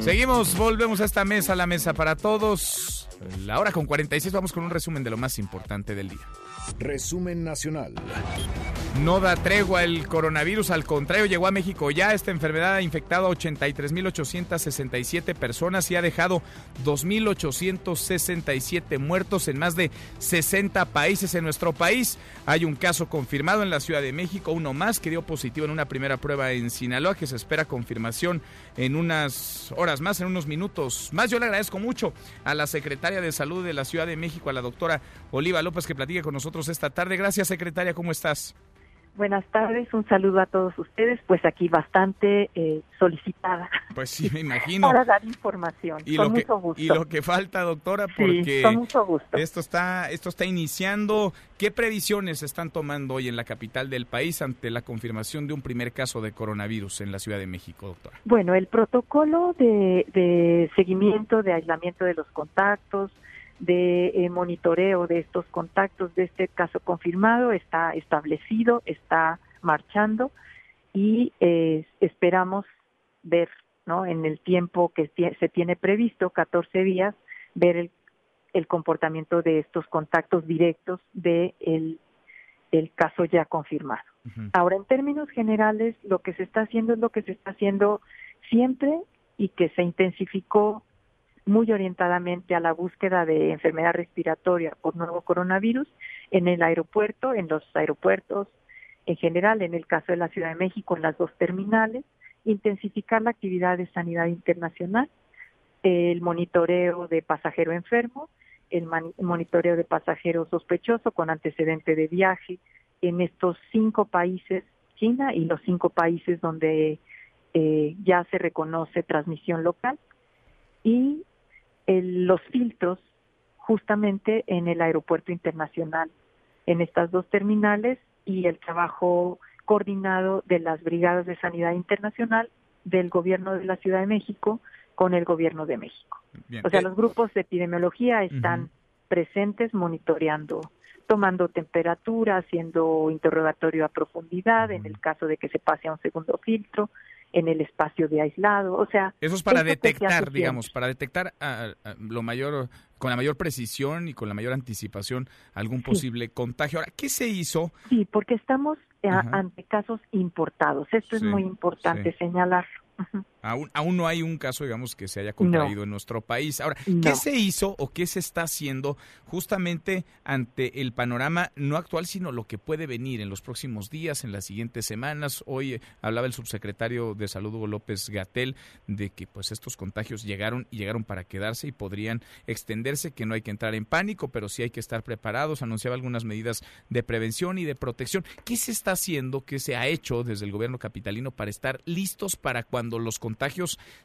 Seguimos, volvemos a esta mesa, la mesa para todos. La hora con 46, vamos con un resumen de lo más importante del día. Resumen nacional. No da tregua el coronavirus, al contrario, llegó a México ya. Esta enfermedad ha infectado a 83.867 personas y ha dejado 2.867 muertos en más de 60 países en nuestro país. Hay un caso confirmado en la Ciudad de México, uno más que dio positivo en una primera prueba en Sinaloa, que se espera confirmación en unas horas más, en unos minutos más. Yo le agradezco mucho a la secretaria de Salud de la Ciudad de México, a la doctora Oliva López, que platique con nosotros esta tarde. Gracias, secretaria, ¿cómo estás? Buenas tardes, un saludo a todos ustedes, pues aquí bastante eh, solicitada. Pues sí, me imagino. Para dar información, y con lo mucho que, gusto. Y lo que falta, doctora, porque con mucho gusto. esto está esto está iniciando. ¿Qué previsiones se están tomando hoy en la capital del país ante la confirmación de un primer caso de coronavirus en la Ciudad de México, doctora? Bueno, el protocolo de, de seguimiento, de aislamiento de los contactos, de eh, monitoreo de estos contactos de este caso confirmado está establecido, está marchando y eh, esperamos ver, ¿no? En el tiempo que se tiene previsto, 14 días, ver el, el comportamiento de estos contactos directos de el, el caso ya confirmado. Ahora, en términos generales, lo que se está haciendo es lo que se está haciendo siempre y que se intensificó muy orientadamente a la búsqueda de enfermedad respiratoria por nuevo coronavirus en el aeropuerto, en los aeropuertos en general, en el caso de la Ciudad de México, en las dos terminales, intensificar la actividad de sanidad internacional, el monitoreo de pasajero enfermo, el monitoreo de pasajero sospechoso con antecedente de viaje en estos cinco países, China y los cinco países donde eh, ya se reconoce transmisión local, y el, los filtros justamente en el aeropuerto internacional, en estas dos terminales y el trabajo coordinado de las brigadas de sanidad internacional del gobierno de la Ciudad de México con el gobierno de México. Bien. O sea, Eh, los grupos de epidemiología están presentes monitoreando, tomando temperatura, haciendo interrogatorio a profundidad, en el caso de que se pase a un segundo filtro, en el espacio de aislado, o sea... Eso es para detectar, digamos, para detectar ah, ah, lo mayor, con la mayor precisión y con la mayor anticipación algún posible contagio. Ahora, ¿qué se hizo? Sí, porque estamos Ajá. ante casos importados. Esto Sí, es muy importante sí. señalar. Aún, aún no hay un caso, digamos, que se haya contraído en nuestro país. Ahora, ¿qué No. se hizo o qué se está haciendo justamente ante el panorama no actual, sino lo que puede venir en los próximos días, en las siguientes semanas? Hoy eh, hablaba el subsecretario de Salud, Hugo López Gatel, de que pues estos contagios llegaron y llegaron para quedarse y podrían extenderse, que no hay que entrar en pánico, pero sí hay que estar preparados. Anunciaba algunas medidas de prevención y de protección. ¿Qué se está haciendo, qué se ha hecho desde el gobierno capitalino para estar listos para cuando los contagios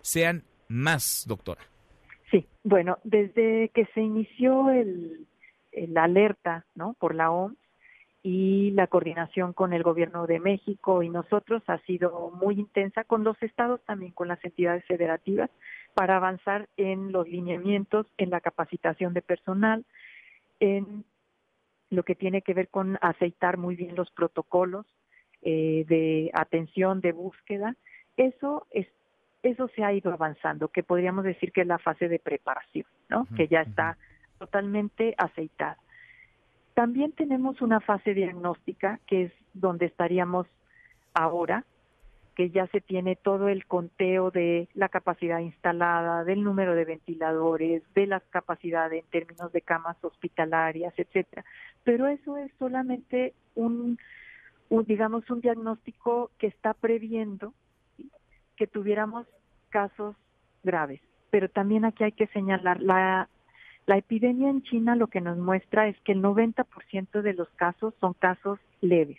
sean más, doctora? Sí, bueno, desde que se inició el, el alerta, ¿no? Por la OMS y la coordinación con el gobierno de México y nosotros ha sido muy intensa con los estados también con las entidades federativas para avanzar en los lineamientos, en la capacitación de personal, en lo que tiene que ver con aceitar muy bien los protocolos eh, de atención, de búsqueda. Eso es eso se ha ido avanzando, que podríamos decir que es la fase de preparación, ¿no? Que ya está totalmente aceitada. También tenemos una fase diagnóstica, que es donde estaríamos ahora, que ya se tiene todo el conteo de la capacidad instalada, del número de ventiladores, de las capacidades en términos de camas hospitalarias, etcétera. Pero eso es solamente un, un digamos, un diagnóstico que está previendo que tuviéramos casos graves. Pero también aquí hay que señalar, la, la epidemia en China lo que nos muestra es que el 90% de los casos son casos leves.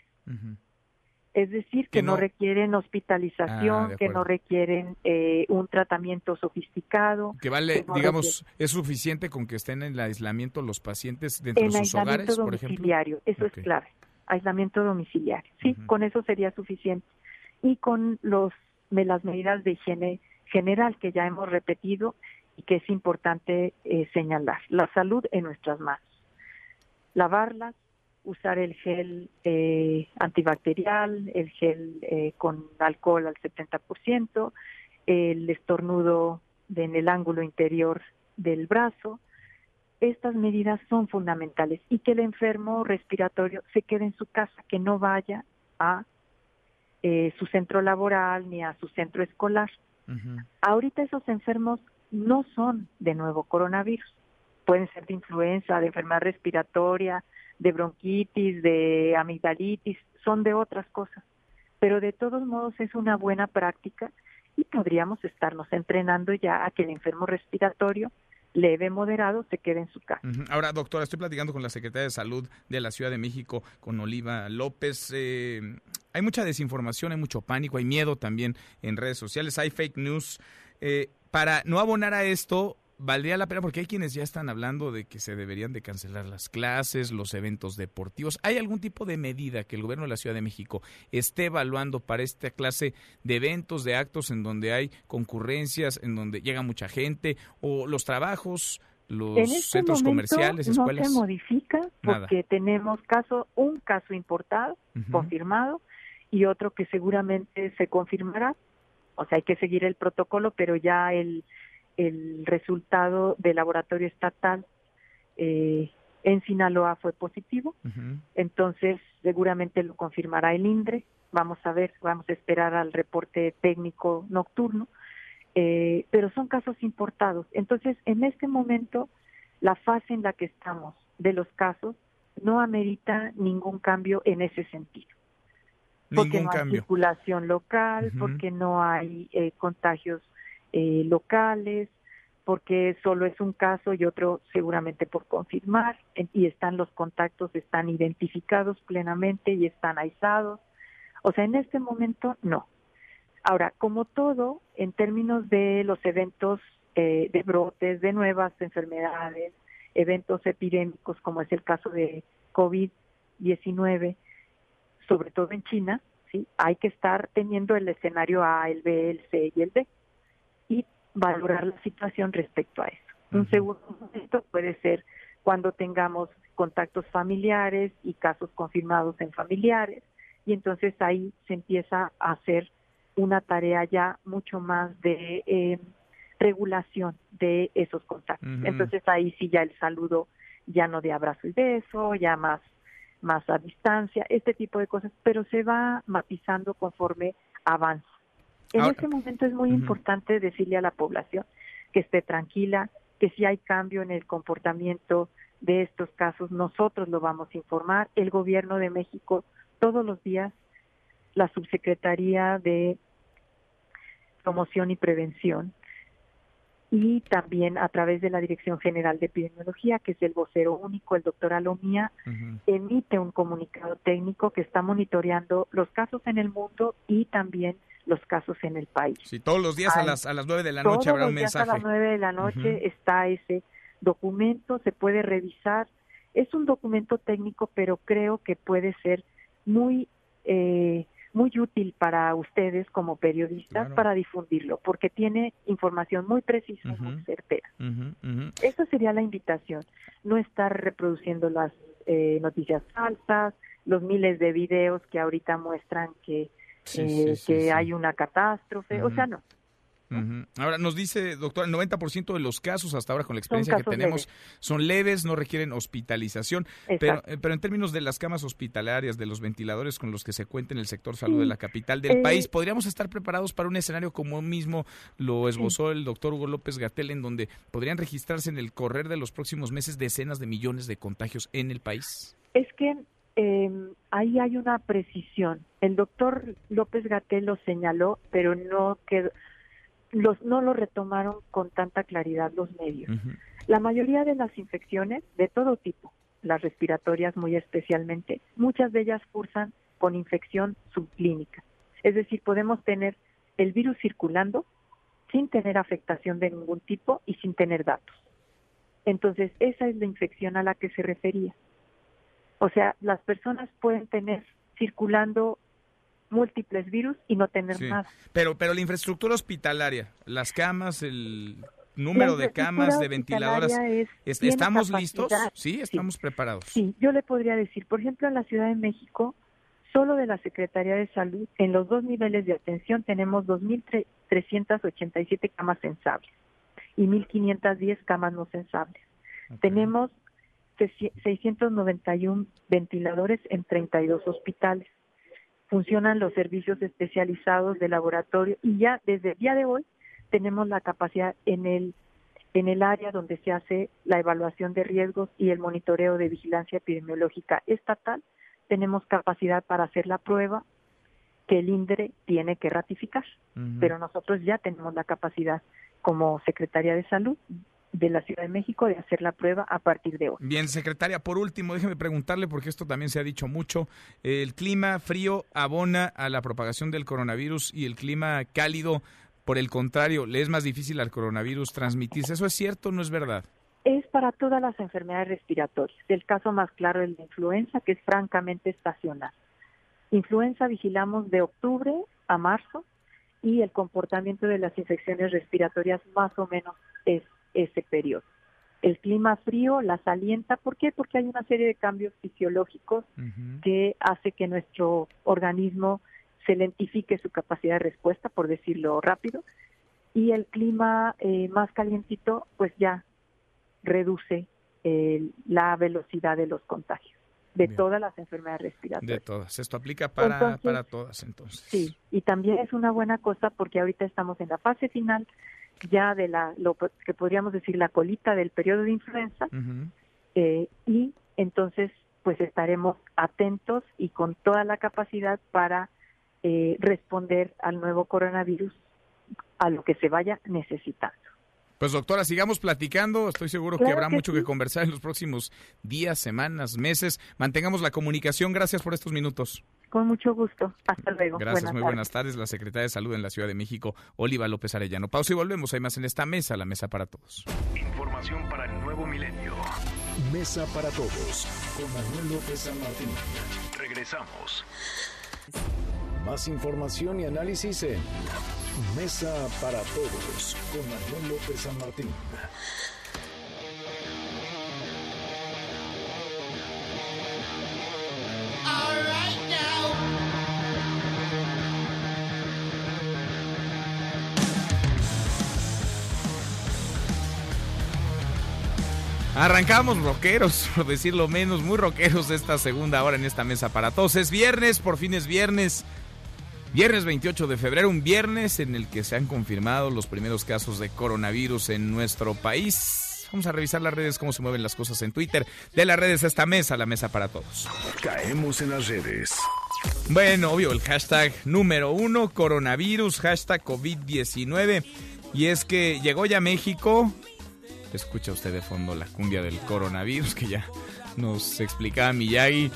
Es decir, que, no, no- requieren hospitalización, Ah, que no requieren eh, un tratamiento sofisticado. Que vale, que no digamos, es suficiente con que estén en el aislamiento los pacientes dentro en de sus aislamiento hogares, por ejemplo. domiciliario, eso es clave. Aislamiento domiciliario, sí, con eso sería suficiente. Y con los las medidas de higiene general que ya hemos repetido y que es importante eh, señalar. La salud en nuestras manos. Lavarlas, usar el gel eh, antibacterial, el gel eh, con alcohol al 70%, el estornudo de- en el ángulo interior del brazo. Estas medidas son fundamentales y que el enfermo respiratorio se quede en su casa, que no vaya a eh, su centro laboral ni a su centro escolar. Ahorita esos enfermos no son de nuevo coronavirus, pueden ser de influenza, de enfermedad respiratoria, de bronquitis, de amigdalitis, son de otras cosas. Pero de todos modos es una buena práctica y podríamos estarnos entrenando ya a que el enfermo respiratorio leve, moderado, se quede en su casa. Ahora, doctora, estoy platicando con la secretaria de Salud de la Ciudad de México, con Oliva López. Eh, hay mucha desinformación, hay mucho pánico, hay miedo también en redes sociales, hay fake news. Eh, para no abonar a esto, valdría la pena porque hay quienes ya están hablando de que se deberían de cancelar las clases, los eventos deportivos. ¿Hay algún tipo de medida que el gobierno de la Ciudad de México esté evaluando para esta clase de eventos, de actos en donde hay concurrencias, en donde llega mucha gente o los trabajos? Los este centros comerciales, escuelas. No se modifica porque tenemos caso, un caso importado, confirmado, y otro que seguramente se confirmará. O sea, hay que seguir el protocolo, pero ya el, el resultado del laboratorio estatal eh, en Sinaloa fue positivo. Entonces, seguramente lo confirmará el INDRE. Vamos a ver, vamos a esperar al reporte técnico nocturno. Eh, pero son casos importados. Entonces, en este momento, la fase en la que estamos de los casos no amerita ningún cambio en ese sentido. Porque no hay circulación local, porque no hay eh, contagios eh, locales, porque solo es un caso y otro seguramente por confirmar, y están los contactos, están identificados plenamente y están aislados. O sea, en este momento no. Ahora, como todo, en términos de los eventos eh, de brotes, de nuevas enfermedades, eventos epidémicos, como es el caso de COVID-19, sobre todo en China, sí, hay que estar teniendo el escenario A, el B, el C y el D y valorar la situación respecto a eso. Un segundo momento puede ser cuando tengamos contactos familiares y casos confirmados en familiares y entonces ahí se empieza a hacer una tarea ya mucho más de eh, regulación de esos contactos. Entonces ahí sí ya el saludo ya no de abrazo y beso, ya más más a distancia, este tipo de cosas, pero se va matizando conforme avanza. En ese momento es muy importante decirle a la población que esté tranquila, que si hay cambio en el comportamiento de estos casos, nosotros lo vamos a informar. El gobierno de México todos los días, la subsecretaría de promoción y prevención y también a través de la Dirección General de Epidemiología, que es el vocero único, el doctor Alomía, emite un comunicado técnico que está monitoreando los casos en el mundo y también los casos en el país. Sí, todos los días a las a las nueve de la noche habrá un mensaje. a las nueve de la noche está ese documento, se puede revisar. Es un documento técnico, pero creo que puede ser muy eh, muy útil para ustedes como periodistas para difundirlo, porque tiene información muy precisa, muy certera. Esa sería la invitación, no estar reproduciendo las eh, noticias falsas, los miles de videos que ahorita muestran que eh, que hay una catástrofe, o sea, no. Ahora, nos dice, doctor, el 90% de los casos hasta ahora con la experiencia que tenemos son leves, no requieren hospitalización, pero, eh, pero en términos de las camas hospitalarias, de los ventiladores con los que se cuenta en el sector salud de la capital del país, eh, ¿podríamos estar preparados para un escenario como mismo lo esbozó el doctor Hugo López Gatel, en donde podrían registrarse en el correr de los próximos meses decenas de millones de contagios en el país? Es que eh, ahí hay una precisión. El doctor López Gatel lo señaló, pero no quedó, los, no lo retomaron con tanta claridad los medios. La mayoría de las infecciones, de todo tipo, las respiratorias muy especialmente, muchas de ellas cursan con infección subclínica. Es decir, podemos tener el virus circulando sin tener afectación de ningún tipo y sin tener datos. Entonces, esa es la infección a la que se refería. O sea, las personas pueden tener circulando múltiples virus y no tener más. Pero, pero la infraestructura hospitalaria, las camas, el número de camas, de ventiladoras, ¿estamos listos? Sí, estamos preparados. Sí, yo le podría decir, por ejemplo, en la Ciudad de México, solo de la Secretaría de Salud, en los dos niveles de atención tenemos 2.387 camas sensables y 1.510 camas no sensables. Tenemos 691 ventiladores en 32 hospitales. Funcionan los servicios especializados de laboratorio y ya desde el día de hoy tenemos la capacidad en el en el área donde se hace la evaluación de riesgos y el monitoreo de vigilancia epidemiológica estatal, tenemos capacidad para hacer la prueba que el INDRE tiene que ratificar, pero nosotros ya tenemos la capacidad como Secretaría de Salud de la Ciudad de México de hacer la prueba a partir de hoy. Bien, secretaria, por último, déjeme preguntarle, porque esto también se ha dicho mucho, el clima frío abona a la propagación del coronavirus y el clima cálido, por el contrario, le es más difícil al coronavirus transmitirse. ¿Eso es cierto o no es verdad? Es para todas las enfermedades respiratorias. El caso más claro es la influenza, que es francamente estacional. Influenza vigilamos de octubre a marzo y el comportamiento de las infecciones respiratorias más o menos es ese periodo. El clima frío las alienta, ¿por qué? Porque hay una serie de cambios fisiológicos que hace que nuestro organismo se lentifique su capacidad de respuesta, por decirlo rápido, y el clima eh, más calientito pues ya reduce eh, la velocidad de los contagios de todas las enfermedades respiratorias. De todas. Esto aplica para, para todas entonces. Sí, y también es una buena cosa porque ahorita estamos en la fase final ya de la lo que podríamos decir la colita del periodo de influenza eh, y entonces pues estaremos atentos y con toda la capacidad para eh, responder al nuevo coronavirus a lo que se vaya necesitando. Pues doctora, sigamos platicando. Estoy seguro que habrá mucho que conversar en los próximos días, semanas, meses. Mantengamos la comunicación. Gracias por estos minutos. Con mucho gusto. Hasta luego. Gracias, muy buenas tardes. La secretaria de Salud en la Ciudad de México, Oliva López Arellano. Pausa y volvemos. Hay más en esta mesa, la mesa para todos. Información para el nuevo milenio. Mesa para todos. Con Manuel López San Martín. Regresamos. Más información y análisis en Mesa para Todos con Manuel López San Martín. Arrancamos rockeros, por decirlo menos, muy rockeros de esta segunda hora en esta mesa para todos. Es viernes, por fin es viernes. Viernes 28 de febrero, un viernes en el que se han confirmado los primeros casos de coronavirus en nuestro país. Vamos a revisar las redes, cómo se mueven las cosas en Twitter. De las redes a esta mesa, la mesa para todos. Caemos en las redes. Bueno, obvio, el hashtag número uno, coronavirus, hashtag COVID-19. Y es que llegó ya a México Escucha usted de fondo la cumbia del coronavirus que ya nos explicaba Miyagi.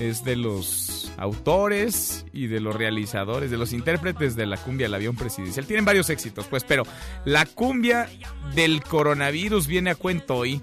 Es de los autores y de los realizadores, de los intérpretes de la cumbia del avión presidencial. Tienen varios éxitos, pues, pero la cumbia del coronavirus viene a cuento hoy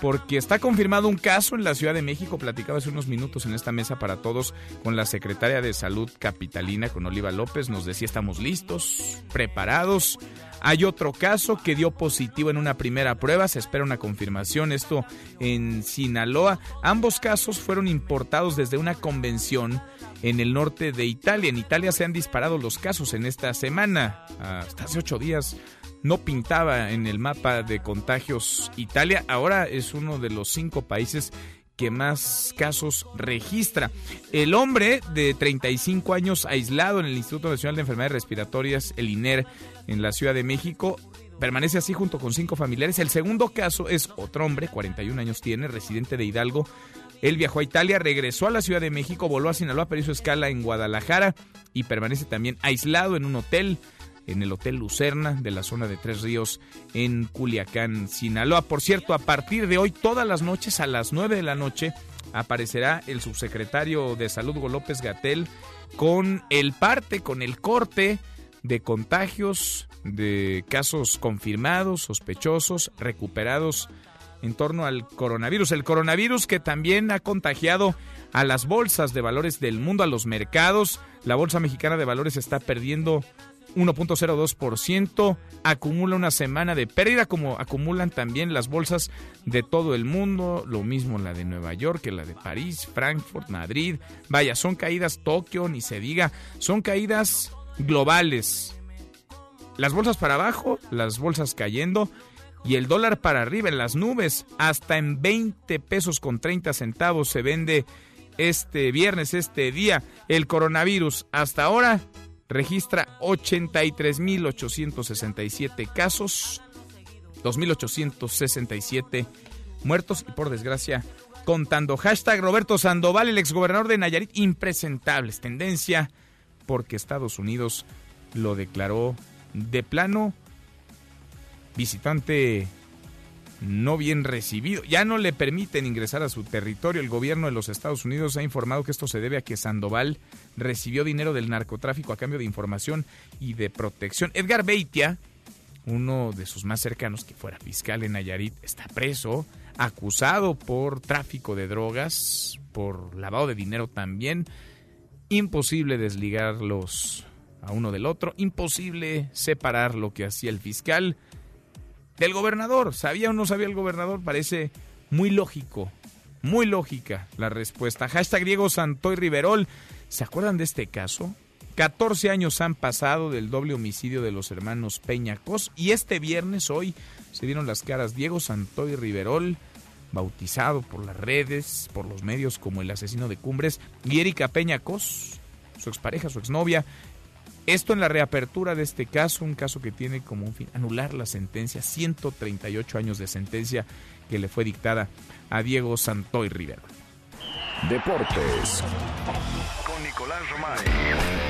porque está confirmado un caso en la Ciudad de México. Platicaba hace unos minutos en esta mesa para todos con la secretaria de Salud Capitalina, con Oliva López. Nos decía, estamos listos, preparados. Hay otro caso que dio positivo en una primera prueba, se espera una confirmación, esto en Sinaloa. Ambos casos fueron importados desde una convención en el norte de Italia. En Italia se han disparado los casos en esta semana. Hasta hace ocho días no pintaba en el mapa de contagios Italia. Ahora es uno de los cinco países que más casos registra. El hombre de 35 años aislado en el Instituto Nacional de Enfermedades Respiratorias, el INER, en la Ciudad de México, permanece así junto con cinco familiares. El segundo caso es otro hombre, 41 años tiene, residente de Hidalgo. Él viajó a Italia, regresó a la Ciudad de México, voló a Sinaloa, pero hizo escala en Guadalajara y permanece también aislado en un hotel en el Hotel Lucerna de la zona de Tres Ríos en Culiacán, Sinaloa. Por cierto, a partir de hoy, todas las noches a las 9 de la noche, aparecerá el subsecretario de Salud, López Gatel, con el parte, con el corte de contagios, de casos confirmados, sospechosos, recuperados en torno al coronavirus. El coronavirus que también ha contagiado a las bolsas de valores del mundo, a los mercados. La Bolsa Mexicana de Valores está perdiendo 1.02%, acumula una semana de pérdida como acumulan también las bolsas de todo el mundo, lo mismo la de Nueva York que la de París, Frankfurt, Madrid. Vaya, son caídas Tokio, ni se diga, son caídas globales. Las bolsas para abajo, las bolsas cayendo y el dólar para arriba en las nubes, hasta en 20 pesos con 30 centavos se vende este viernes, este día, el coronavirus hasta ahora registra 83.867 casos, 2.867 muertos y por desgracia contando. Hashtag Roberto Sandoval, el exgobernador de Nayarit, impresentables. Tendencia porque Estados Unidos lo declaró de plano visitante no bien recibido. Ya no le permiten ingresar a su territorio. El gobierno de los Estados Unidos ha informado que esto se debe a que Sandoval recibió dinero del narcotráfico a cambio de información y de protección. Edgar Beitia, uno de sus más cercanos, que fuera fiscal en Nayarit, está preso, acusado por tráfico de drogas, por lavado de dinero también. Imposible desligarlos a uno del otro, imposible separar lo que hacía el fiscal del gobernador. ¿Sabía o no sabía el gobernador? Parece muy lógico, muy lógica la respuesta. Hashtag Diego Santoy Riverol. ¿Se acuerdan de este caso? 14 años han pasado del doble homicidio de los hermanos Peñacos y este viernes, hoy, se dieron las caras Diego Santoy Riverol, bautizado por las redes, por los medios como el asesino de Cumbres, y Erika Peñacos, su expareja, su exnovia, esto en la reapertura de este caso, un caso que tiene como un fin anular la sentencia, 138 años de sentencia que le fue dictada a Diego Santoy Rivera. Deportes. Con Nicolás Romay.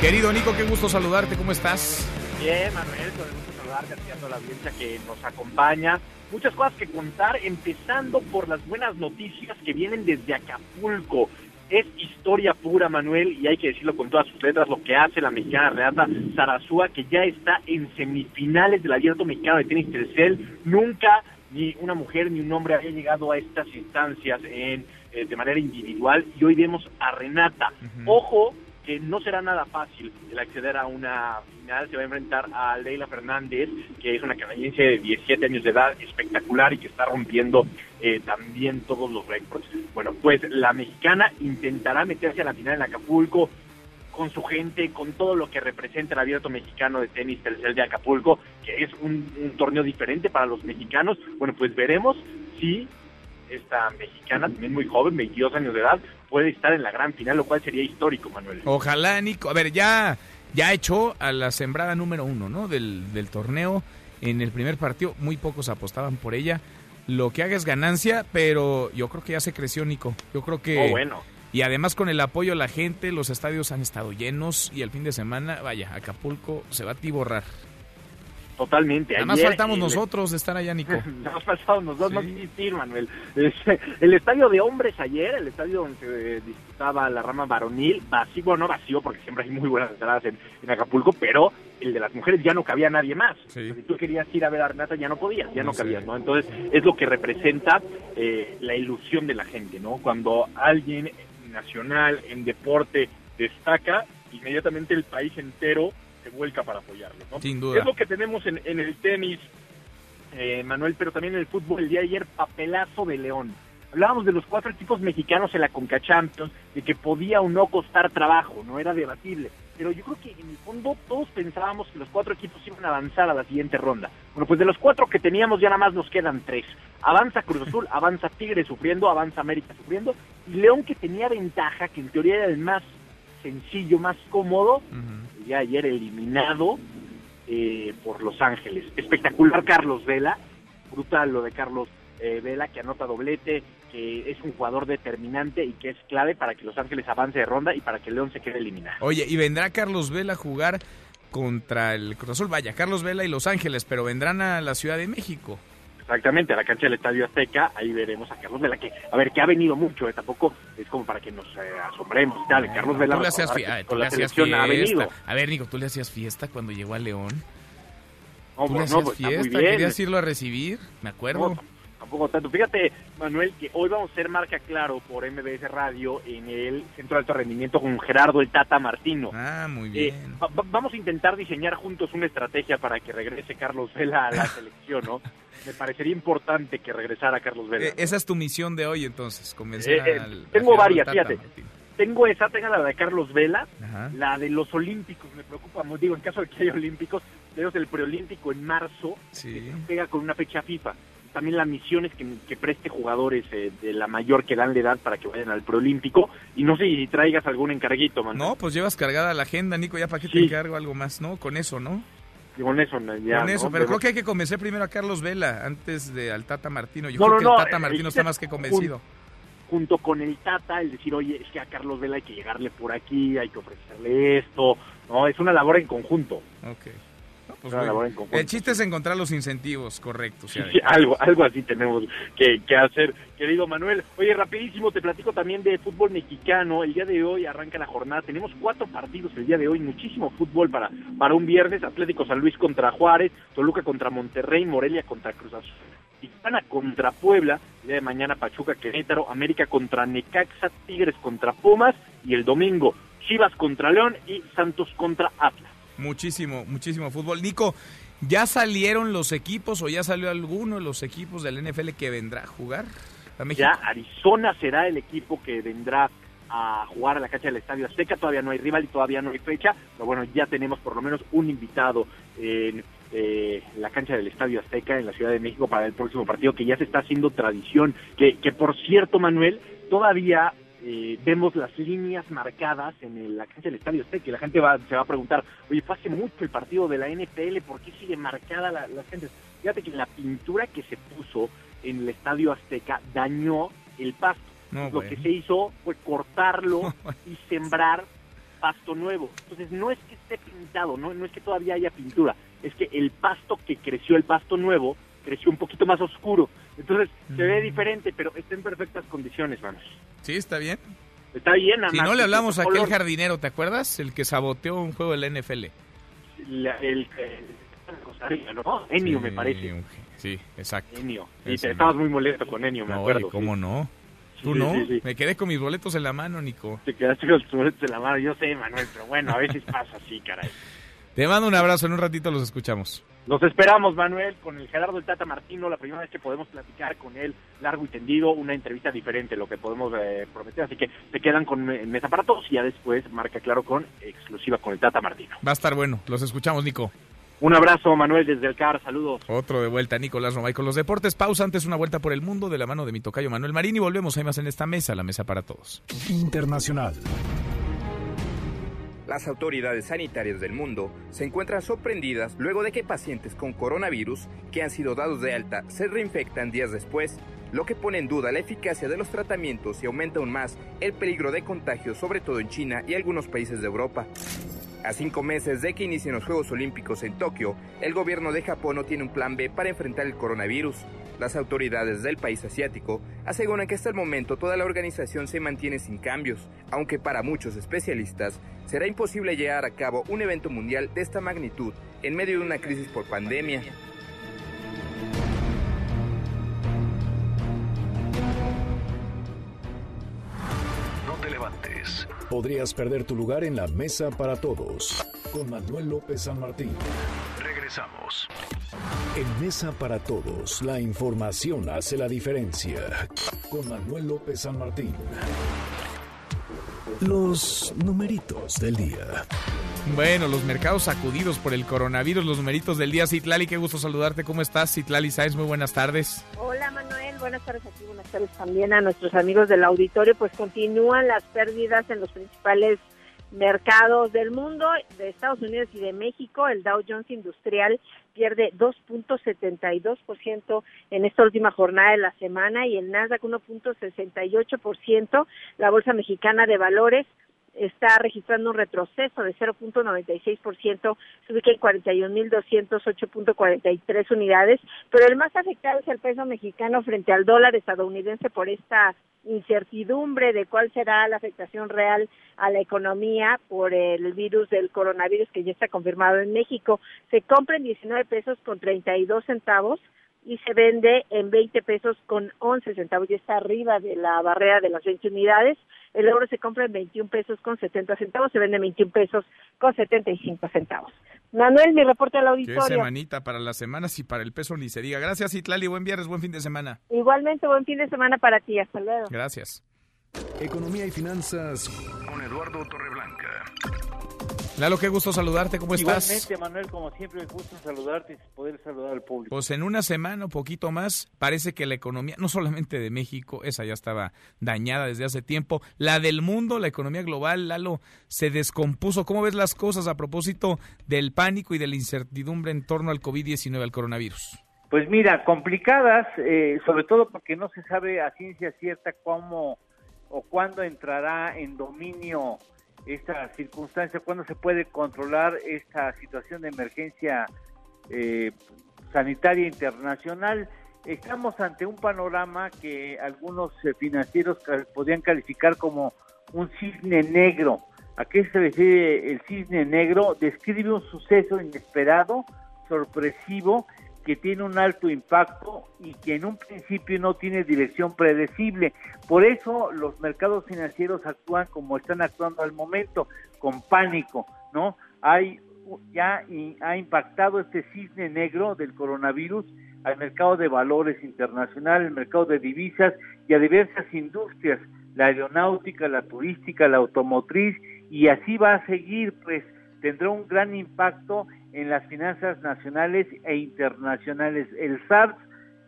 Querido Nico, qué gusto saludarte, ¿cómo estás? Bien, Manuel, con el gusto saludarte a toda la audiencia que nos acompaña. Muchas cosas que contar, empezando por las buenas noticias que vienen desde Acapulco es historia pura, Manuel, y hay que decirlo con todas sus letras, lo que hace la mexicana Reata Sarazúa, que ya está en semifinales del Abierto Mexicano de Tenis Tercel. Nunca ni una mujer ni un hombre había llegado a estas instancias en, eh, de manera individual, y hoy vemos a Renata. Ojo, que no será nada fácil el acceder a una final. Se va a enfrentar a Leila Fernández, que es una canadiense de 17 años de edad, espectacular y que está rompiendo eh, también todos los récords. Bueno, pues la mexicana intentará meterse a la final en Acapulco con su gente, con todo lo que representa el abierto mexicano de tenis tercer de Acapulco, que es un, un torneo diferente para los mexicanos. Bueno, pues veremos si esta mexicana, también muy joven, 22 años de edad, puede estar en la gran final, lo cual sería histórico, Manuel. Ojalá, Nico. A ver, ya, ya echó a la sembrada número uno, ¿no? Del, del torneo. En el primer partido, muy pocos apostaban por ella. Lo que haga es ganancia, pero yo creo que ya se creció, Nico. Yo creo que. Oh, bueno. Y además con el apoyo de la gente, los estadios han estado llenos y el fin de semana, vaya, Acapulco se va a tiborrar. Totalmente. Nada más Ayer, faltamos nosotros de estar allá, Nico. Nada más faltamos nosotros, no existir, Manuel. Este, El estadio de hombres ayer, el estadio donde se disputaba la rama varonil, vacío, bueno, no vacío, porque siempre hay muy buenas entradas en, en Acapulco, pero el de las mujeres ya no cabía nadie más. Si tú querías ir a ver a Renata, ya no podías, ya no, No cabías, sé. ¿no? Entonces, es lo que representa eh, la ilusión de la gente, ¿no? Cuando alguien nacional en deporte destaca, inmediatamente el país entero se vuelca para apoyarlo, ¿no? Sin duda. Es lo que tenemos en, en el tenis, eh, Manuel, pero también en el fútbol. El día de ayer, papelazo de León. Hablábamos de los cuatro equipos mexicanos en la Conca Champions, de que podía o no costar trabajo, no era debatible. Pero yo creo que en el fondo todos pensábamos que los cuatro equipos iban a avanzar a la siguiente ronda. Bueno, pues de los cuatro que teníamos ya nada más nos quedan tres. Avanza Cruz Azul, avanza Tigre sufriendo, avanza América sufriendo. Y León que tenía ventaja, que en teoría era el más sencillo, más cómodo, ya ayer eliminado eh, por Los Ángeles. Espectacular Carlos Vela, brutal lo de Carlos eh, Vela, que anota doblete, que es un jugador determinante y que es clave para que Los Ángeles avance de ronda y para que León se quede eliminado. Oye, y vendrá Carlos Vela a jugar contra el Cruz Azul. Vaya, Carlos Vela y Los Ángeles, pero vendrán a la Ciudad de México. Exactamente, a la cancha del Estadio Azteca, ahí veremos a Carlos Vela, que, a ver, que ha venido mucho, eh, tampoco es como para que nos eh, asombremos y tal. Carlos Vela Tú le hacías, fie- tú le fiesta. A ver, Nico, tú le hacías fiesta cuando llegó a León. No, ¿Tú no, le hacías pues, está muy fiesta? ¿Querías irlo a recibir? Me acuerdo. Tampoco tanto. Fíjate, Manuel, que hoy vamos a hacer marca claro por MBS Radio en el Centro de Alto Rendimiento con Gerardo el Tata Martino. Ah, muy Eh, bien. va- va- vamos a intentar diseñar juntos una estrategia para que regrese Carlos Vela a la selección, ¿no? Me parecería importante que regresara Carlos Vela. Eh, esa es tu misión de hoy, entonces, convencer Eh, al... tengo varias, Tata fíjate. Tengo esa, tengo la de Carlos Vela, Ajá. la de los Olímpicos, me preocupa. Digo, en caso de que haya Olímpicos, tenemos el preolímpico en marzo, Sí. pega con una fecha FIFA. También la misión es que, preste jugadores eh, de la mayor que dan la edad para que vayan al Proolímpico. Y no sé si traigas algún encarguito, man. No, pues llevas cargada la agenda, Nico, ya para que te encargo algo más, ¿no? Con eso, ¿no? Con eso, ya. Con eso, pero, creo que hay que convencer primero a Carlos Vela antes de al Tata Martino. Yo creo que el Tata Martino está más que convencido. Junto con el Tata, el decir, oye, es que a Carlos Vela hay que llegarle por aquí, hay que ofrecerle esto. No, es una labor en conjunto. Ok. Pues el chiste es encontrar los incentivos correctos. Sí, algo, algo así tenemos que, hacer, querido Manuel. Oye, rapidísimo, te platico también de fútbol mexicano. El día de hoy arranca la jornada. Tenemos cuatro partidos el día de hoy, muchísimo fútbol para, para un viernes. Atlético San Luis contra Juárez, Toluca contra Monterrey, Morelia contra Cruz Azul. Tijuana contra Puebla, el día de mañana Pachuca Querétaro, América contra Necaxa, Tigres contra Pumas y el domingo Chivas contra León y Santos contra Atlas. Muchísimo, muchísimo fútbol. Nico, ¿ya salieron los equipos o ya salió alguno de los equipos del NFL que vendrá a jugar a México? Ya Arizona será el equipo que vendrá a jugar a la cancha del Estadio Azteca. Todavía no hay rival y todavía no hay fecha, pero bueno, ya tenemos por lo menos un invitado en eh, la cancha del Estadio Azteca en la Ciudad de México para el próximo partido, que ya se está haciendo tradición. Que, que por cierto, Manuel, todavía eh, vemos las líneas marcadas en la cancha del Estadio Azteca y la gente va, se va a preguntar, oye, fue hace mucho el partido de la NFL, ¿por qué sigue marcada la, gente? Fíjate que la pintura que se puso en el Estadio Azteca dañó el pasto. Lo que se hizo fue cortarlo y sembrar pasto nuevo. Entonces no es que esté pintado, no, no es que todavía haya pintura, es que el pasto que creció, el pasto nuevo, creció un poquito más oscuro. Entonces se ve mm. diferente, pero está en perfectas condiciones, manos. Sí, está bien. Está bien, Si no le hablamos a aquel jardinero, ¿te acuerdas? El que saboteó un juego de la NFL. el, ¿no? Enio, me parece. Sí, exacto. Enio. Y te estabas muy molesto con Enio, me acuerdo. ¿cómo no? ¿Tú no? me quedé con mis boletos en la mano, Nico. Te quedaste con tus boletos en la mano, yo sé, Manuel, pero bueno, a veces pasa así, caray. Te mando un abrazo, en un ratito los escuchamos. Los esperamos, Manuel, con el Gerardo del Tata Martino, la primera vez que podemos platicar con él largo y tendido, una entrevista diferente, lo que podemos eh, prometer. Así que se quedan con Mesa para Todos y ya después marca claro con exclusiva con el Tata Martino. Va a estar bueno. Los escuchamos, Nico. Un abrazo, Manuel, desde el CAR. Saludos. Otro de vuelta, Nicolás Romay con los deportes. Pausa antes una vuelta por el mundo de la mano de mi tocayo Manuel Marín y volvemos. Hay más en esta mesa, la Mesa para Todos. Internacional. Las autoridades sanitarias del mundo se encuentran sorprendidas luego de que pacientes con coronavirus que han sido dados de alta se reinfectan días después, lo que pone en duda la eficacia de los tratamientos y aumenta aún más el peligro de contagio, sobre todo en China y algunos países de Europa. A cinco meses de que inicien los Juegos Olímpicos en Tokio, el gobierno de Japón no tiene un plan B para enfrentar el coronavirus. Las autoridades del país asiático aseguran que hasta el momento toda la organización se mantiene sin cambios, aunque para muchos especialistas será imposible llevar a cabo un evento mundial de esta magnitud en medio de una crisis por pandemia. Podrías perder tu lugar en la mesa para todos. Con Manuel López San Martín. Regresamos. En Mesa para Todos, la información hace la diferencia. Con Manuel López San Martín. Los numeritos del día. Bueno, los mercados sacudidos por el coronavirus, los numeritos del día. Citlali, qué gusto saludarte. ¿Cómo estás? Citlali Sáenz, muy buenas tardes. Hola Manuel, buenas tardes aquí, buenas tardes también a nuestros amigos del auditorio. Pues continúan las pérdidas en los principales mercados del mundo, de Estados Unidos y de México. El Dow Jones Industrial pierde 2.72% en esta última jornada de la semana y el Nasdaq 1.68%. La Bolsa Mexicana de Valores está registrando un retroceso de 0.96%, se ubica en 41.208.43 unidades, pero el más afectado es el peso mexicano frente al dólar estadounidense por esta incertidumbre de cuál será la afectación real a la economía por el virus del coronavirus que ya está confirmado en México. Se compra en 19 pesos con 32 centavos y se vende en 20 pesos con 11 centavos, ya está arriba de la barrera de las 20 unidades. El euro se compra en 21 pesos con 70 centavos, se vende en 21 pesos con 75 centavos. Manuel, mi reporte al auditorio. Qué semanita para las semanas y para el peso ni se diga. Gracias, Itlali. Buen viernes, buen fin de semana. Igualmente, buen fin de semana para ti. Hasta luego. Gracias. Economía y finanzas con Eduardo Torreblanca. Lalo, qué gusto saludarte, ¿cómo estás? Igualmente, Manuel, como siempre, me gusta saludarte y poder saludar al público. Pues en una semana, un poquito más, parece que la economía, no solamente de México, esa ya estaba dañada desde hace tiempo, la del mundo, la economía global, Lalo, se descompuso. ¿Cómo ves las cosas a propósito del pánico y de la incertidumbre en torno al COVID-19, al coronavirus? Pues mira, complicadas, eh, sobre todo porque no se sabe a ciencia cierta cómo o cuándo entrará en dominio esta circunstancia, cuándo se puede controlar esta situación de emergencia eh, sanitaria internacional. Estamos ante un panorama que algunos eh, financieros podrían calificar como un cisne negro. ¿A qué se refiere el cisne negro? Describe un suceso inesperado, sorpresivo, que tiene un alto impacto y que en un principio no tiene dirección predecible. Por eso los mercados financieros actúan como están actuando al momento, con pánico, ¿no? Hay ya ha impactado este cisne negro del coronavirus al mercado de valores internacional, el mercado de divisas y a diversas industrias, la aeronáutica, la turística, la automotriz y así va a seguir, pues tendrá un gran impacto en las finanzas nacionales e internacionales. El SARS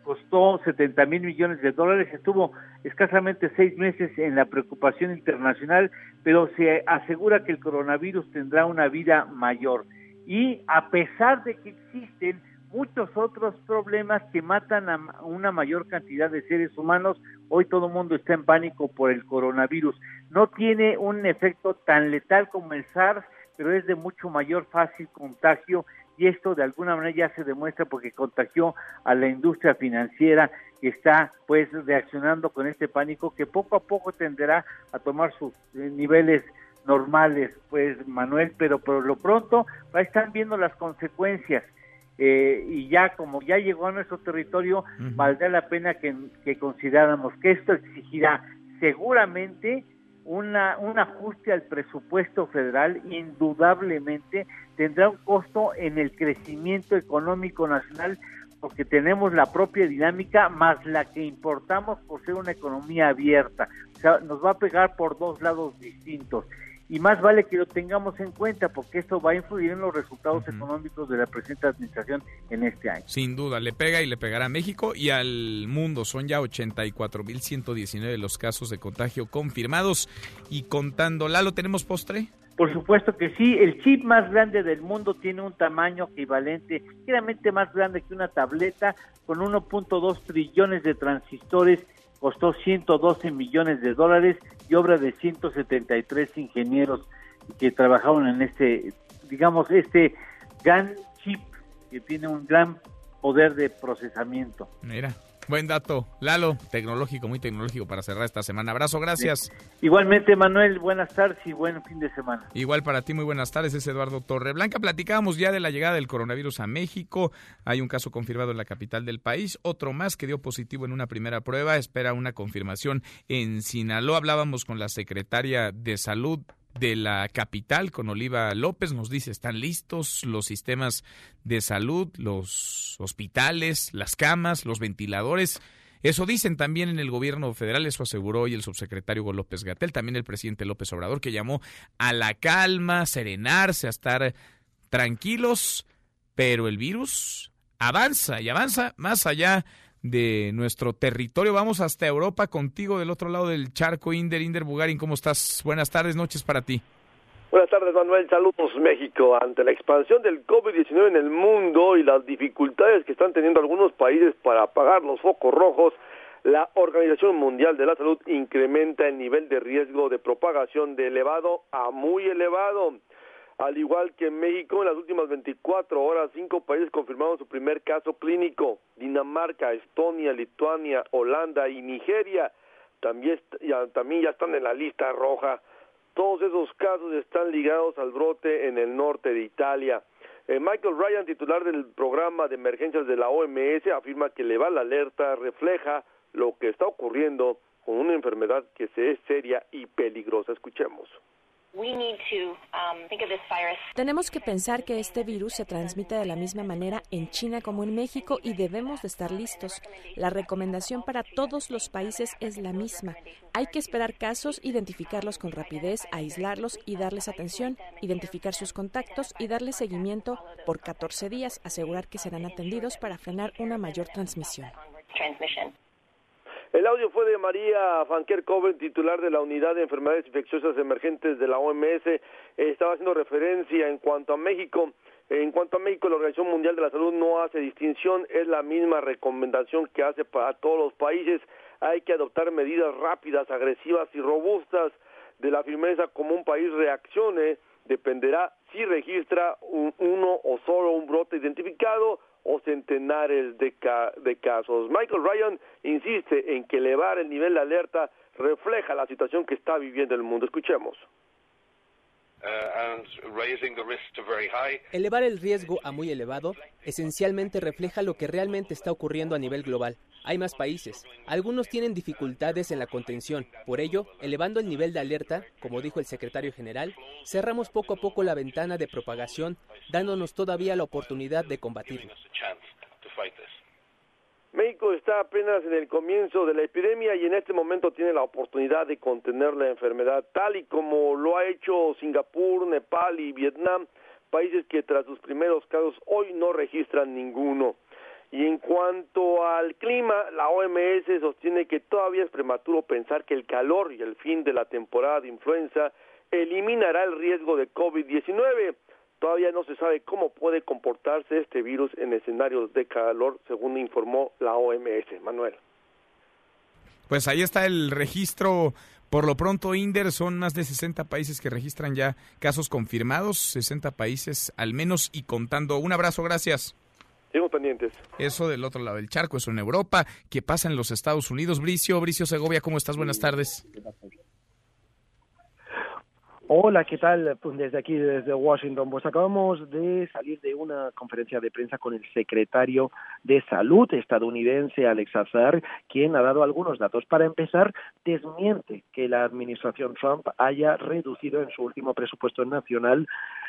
costó 70 mil millones de dólares, estuvo escasamente seis meses en la preocupación internacional, pero se asegura que el coronavirus tendrá una vida mayor. Y a pesar de que existen muchos otros problemas que matan a una mayor cantidad de seres humanos, hoy todo el mundo está en pánico por el coronavirus. No tiene un efecto tan letal como el SARS, pero es de mucho mayor fácil contagio y esto de alguna manera ya se demuestra porque contagió a la industria financiera que está pues reaccionando con este pánico que poco a poco tenderá a tomar sus eh, niveles normales, pues Manuel, pero por lo pronto estar viendo las consecuencias eh, y ya como ya llegó a nuestro territorio, valdrá la pena que, que consideráramos que esto exigirá seguramente una, un ajuste al presupuesto federal indudablemente tendrá un costo en el crecimiento económico nacional porque tenemos la propia dinámica más la que importamos por ser una economía abierta. O sea, nos va a pegar por dos lados distintos y más vale que lo tengamos en cuenta porque esto va a influir en los resultados económicos de la presente administración en este año. Sin duda, le pega y le pegará a México y al mundo. Son ya 84.119 los casos de contagio confirmados y contando. ¿Lalo, tenemos postre? Por supuesto que sí, el chip más grande del mundo tiene un tamaño equivalente, ligeramente más grande que una tableta, con 1.2 trillones de transistores costó 112 millones de dólares y obra de 173 ingenieros que trabajaron en este, digamos, este gran chip que tiene un gran poder de procesamiento. Mira, Buen dato. Lalo, tecnológico, muy tecnológico para cerrar esta semana. Abrazo, gracias. Igualmente, Manuel, buenas tardes y buen fin de semana. Igual para ti, muy buenas tardes. Es Eduardo Torreblanca. Platicábamos ya de la llegada del coronavirus a México. Hay un caso confirmado en la capital del país. Otro más que dio positivo en una primera prueba. Espera una confirmación en Sinaloa. Hablábamos con la secretaria de Salud de la capital con Oliva López. Nos dice, están listos los sistemas de salud, los hospitales, las camas, los ventiladores. Eso dicen también en el gobierno federal, eso aseguró hoy el subsecretario López Gatel, también el presidente López Obrador, que llamó a la calma, serenarse, a estar tranquilos, pero el virus avanza y avanza más allá de nuestro territorio. Vamos hasta Europa contigo del otro lado del charco, Inder, Inder Bugarin, ¿cómo estás? Buenas tardes, noches para ti. Buenas tardes, Manuel. Saludos, México. Ante la expansión del COVID-19 en el mundo y las dificultades que están teniendo algunos países para apagar los focos rojos, la Organización Mundial de la Salud incrementa el nivel de riesgo de propagación de elevado a muy elevado. Al igual que en México, en las últimas 24 horas, cinco países confirmaron su primer caso clínico. Dinamarca, Estonia, Lituania, Holanda y Nigeria también ya, también ya están en la lista roja. Todos esos casos están ligados al brote en el norte de Italia. Eh, Michael Ryan, titular del programa de emergencias de la OMS, afirma que le va la alerta refleja lo que está ocurriendo con una enfermedad que se es seria y peligrosa. Escuchemos. Tenemos que pensar que este virus se transmite de la misma manera en China como en México y debemos de estar listos. La recomendación para todos los países es la misma. Hay que esperar casos, identificarlos con rapidez, aislarlos y darles atención, identificar sus contactos y darles seguimiento por 14 días, asegurar que serán atendidos para frenar una mayor transmisión. El audio fue de María Fanker Coven, titular de la Unidad de Enfermedades Infecciosas Emergentes de la OMS. estaba haciendo referencia en cuanto a México. En cuanto a México, la Organización Mundial de la Salud no hace distinción, es la misma recomendación que hace para todos los países. Hay que adoptar medidas rápidas, agresivas y robustas de la firmeza como un país reaccione. Dependerá si registra uno o solo un brote identificado o centenares de, de casos. Michael Ryan insiste en que elevar el nivel de alerta refleja la situación que está viviendo el mundo. Escuchemos. Uh, Elevar el riesgo a muy elevado esencialmente refleja lo que realmente está ocurriendo a nivel global. Hay más países. Algunos tienen dificultades en la contención. Por ello, elevando el nivel de alerta, como dijo el secretario general, cerramos poco a poco la ventana de propagación, dándonos todavía la oportunidad de combatirlo. Está apenas en el comienzo de la epidemia y en este momento tiene la oportunidad de contener la enfermedad, tal y como lo ha hecho Singapur, Nepal y Vietnam, países que tras sus primeros casos hoy no registran ninguno. Y en cuanto al clima, la OMS sostiene que todavía es prematuro pensar que el calor y el fin de la temporada de influenza eliminará el riesgo de COVID-19 Todavía no se sabe cómo puede comportarse este virus en escenarios de calor, según informó la OMS. Manuel. Pues ahí está el registro. Por lo pronto, Inder, son más de 60 países que registran ya casos confirmados, 60 países al menos y contando. Un abrazo, gracias. Sigo pendientes. Eso del otro lado del charco, eso en Europa. ¿Qué pasa en los Estados Unidos? Bricio, Bricio Segovia, ¿cómo estás? Buenas tardes. Hola, ¿qué tal? Pues desde aquí, desde Washington, pues acabamos de salir de una conferencia de prensa con el secretario de Salud estadounidense, Alex Azar, quien ha dado algunos datos. Para empezar, desmiente que la administración Trump haya reducido en su último presupuesto nacional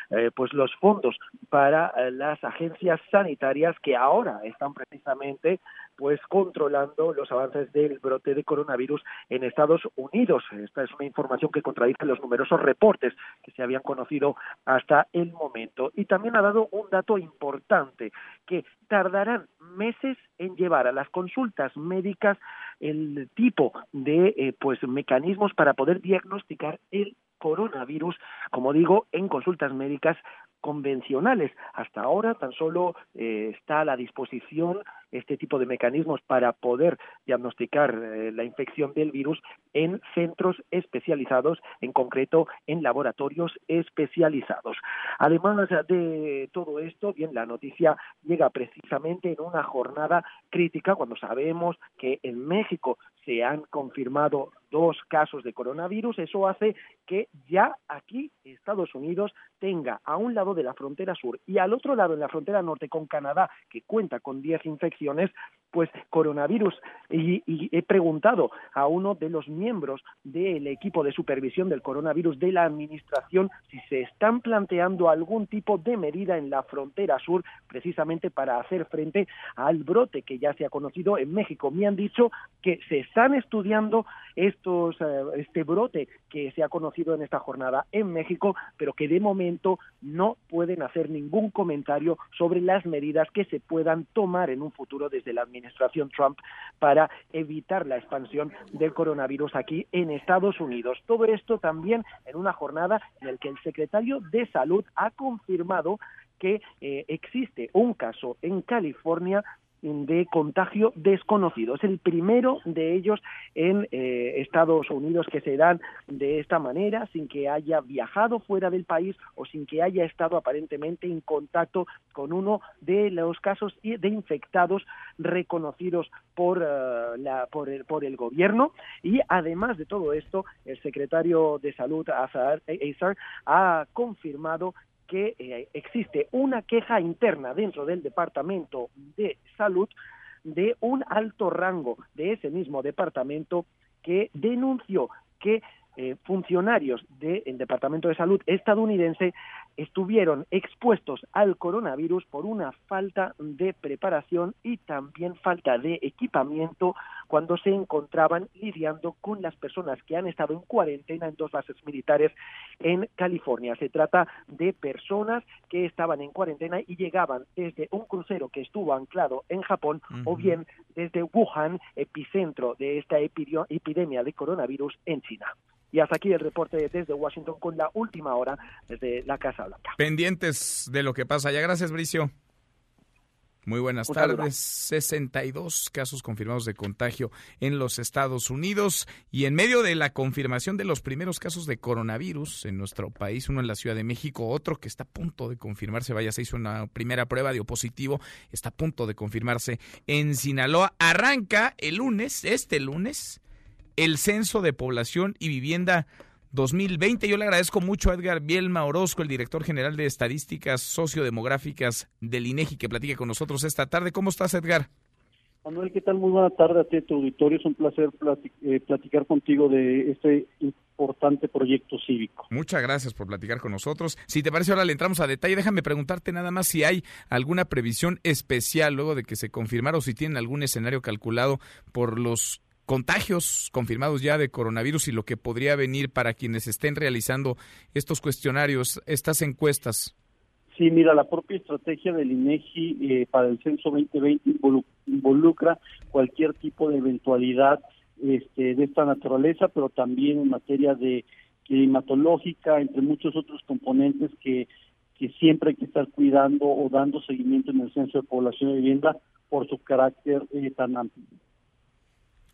eh, pues los fondos para eh, las agencias sanitarias que ahora están precisamente pues controlando los avances del brote de coronavirus en Estados Unidos. Esta es una información que contradice los numerosos reportes que se habían conocido hasta el momento. Y también ha dado un dato importante, que tardarán meses en llevar a las consultas médicas el tipo de eh, pues mecanismos para poder diagnosticar el coronavirus, como digo, en consultas médicas convencionales. Hasta ahora tan solo eh, está a la disposición este tipo de mecanismos para poder diagnosticar eh, la infección del virus en centros especializados, en concreto en laboratorios especializados. Además de todo esto, bien, la noticia llega precisamente en una jornada crítica cuando sabemos que en México se han confirmado dos casos de coronavirus, eso hace que ya aquí Estados Unidos tenga a un lado de la frontera sur y al otro lado en la frontera norte con Canadá, que cuenta con 10 infecciones, pues coronavirus. Y, he preguntado a uno de los miembros del equipo de supervisión del coronavirus de la administración si se están planteando algún tipo de medida en la frontera sur precisamente para hacer frente al brote que ya se ha conocido en México. Me han dicho que se están estudiando estos, eh, este brote que se ha conocido en esta jornada en México, pero que de momento no pueden hacer ningún comentario sobre las medidas que se puedan tomar en un futuro desde la administración Trump para evitar la expansión del coronavirus aquí en Estados Unidos. Todo esto también en una jornada en la que el secretario de Salud ha confirmado que eh, existe un caso en California de contagio desconocido. Es el primero de ellos en eh, Estados Unidos que se dan de esta manera, sin que haya viajado fuera del país o sin que haya estado aparentemente en contacto con uno de los casos de infectados reconocidos por, eh, la, por, el, por el gobierno. Y además de todo esto, el secretario de Salud, Azar, ha confirmado que eh, existe una queja interna dentro del Departamento de Salud de un alto rango de ese mismo departamento que denunció que eh, funcionarios del Departamento de Salud estadounidense estuvieron expuestos al coronavirus por una falta de preparación y también falta de equipamiento cuando se encontraban lidiando con las personas que han estado en cuarentena en dos bases militares en California. Se trata de personas que estaban en cuarentena y llegaban desde un crucero que estuvo anclado en Japón o bien desde Wuhan, epicentro de esta epidemia de coronavirus en China. Y hasta aquí el reporte desde Washington con la última hora desde la Casa Pendientes de lo que pasa allá. Gracias, Bricio. Muy buenas tardes. 62 casos confirmados de contagio en los Estados Unidos y en medio de la confirmación de los primeros casos de coronavirus en nuestro país, uno en la Ciudad de México, otro que está a punto de confirmarse, vaya, se hizo una primera prueba de positivo, está a punto de confirmarse en Sinaloa. Arranca el lunes, este lunes, el censo de población y vivienda 2020. Yo le agradezco mucho a Edgar Bielma Orozco, el director general de Estadísticas Sociodemográficas del INEGI, que platique con nosotros esta tarde. ¿Cómo estás, Edgar? Manuel, ¿qué tal? Muy buena tarde a ti, tu auditorio. Es un placer eh, platicar contigo de este importante proyecto cívico. Muchas gracias por platicar con nosotros. Si te parece, ahora le entramos a detalle. Déjame preguntarte nada más si hay alguna previsión especial luego de que se confirmara o si tienen algún escenario calculado por los contagios confirmados ya de coronavirus y lo que podría venir para quienes estén realizando estos cuestionarios, estas encuestas. Sí, mira, la propia estrategia del INEGI eh, para el censo 2020 involucra cualquier tipo de eventualidad este, de esta naturaleza, pero también en materia de climatológica, entre muchos otros componentes que, siempre hay que estar cuidando o dando seguimiento en el censo de población de vivienda por su carácter eh, tan amplio.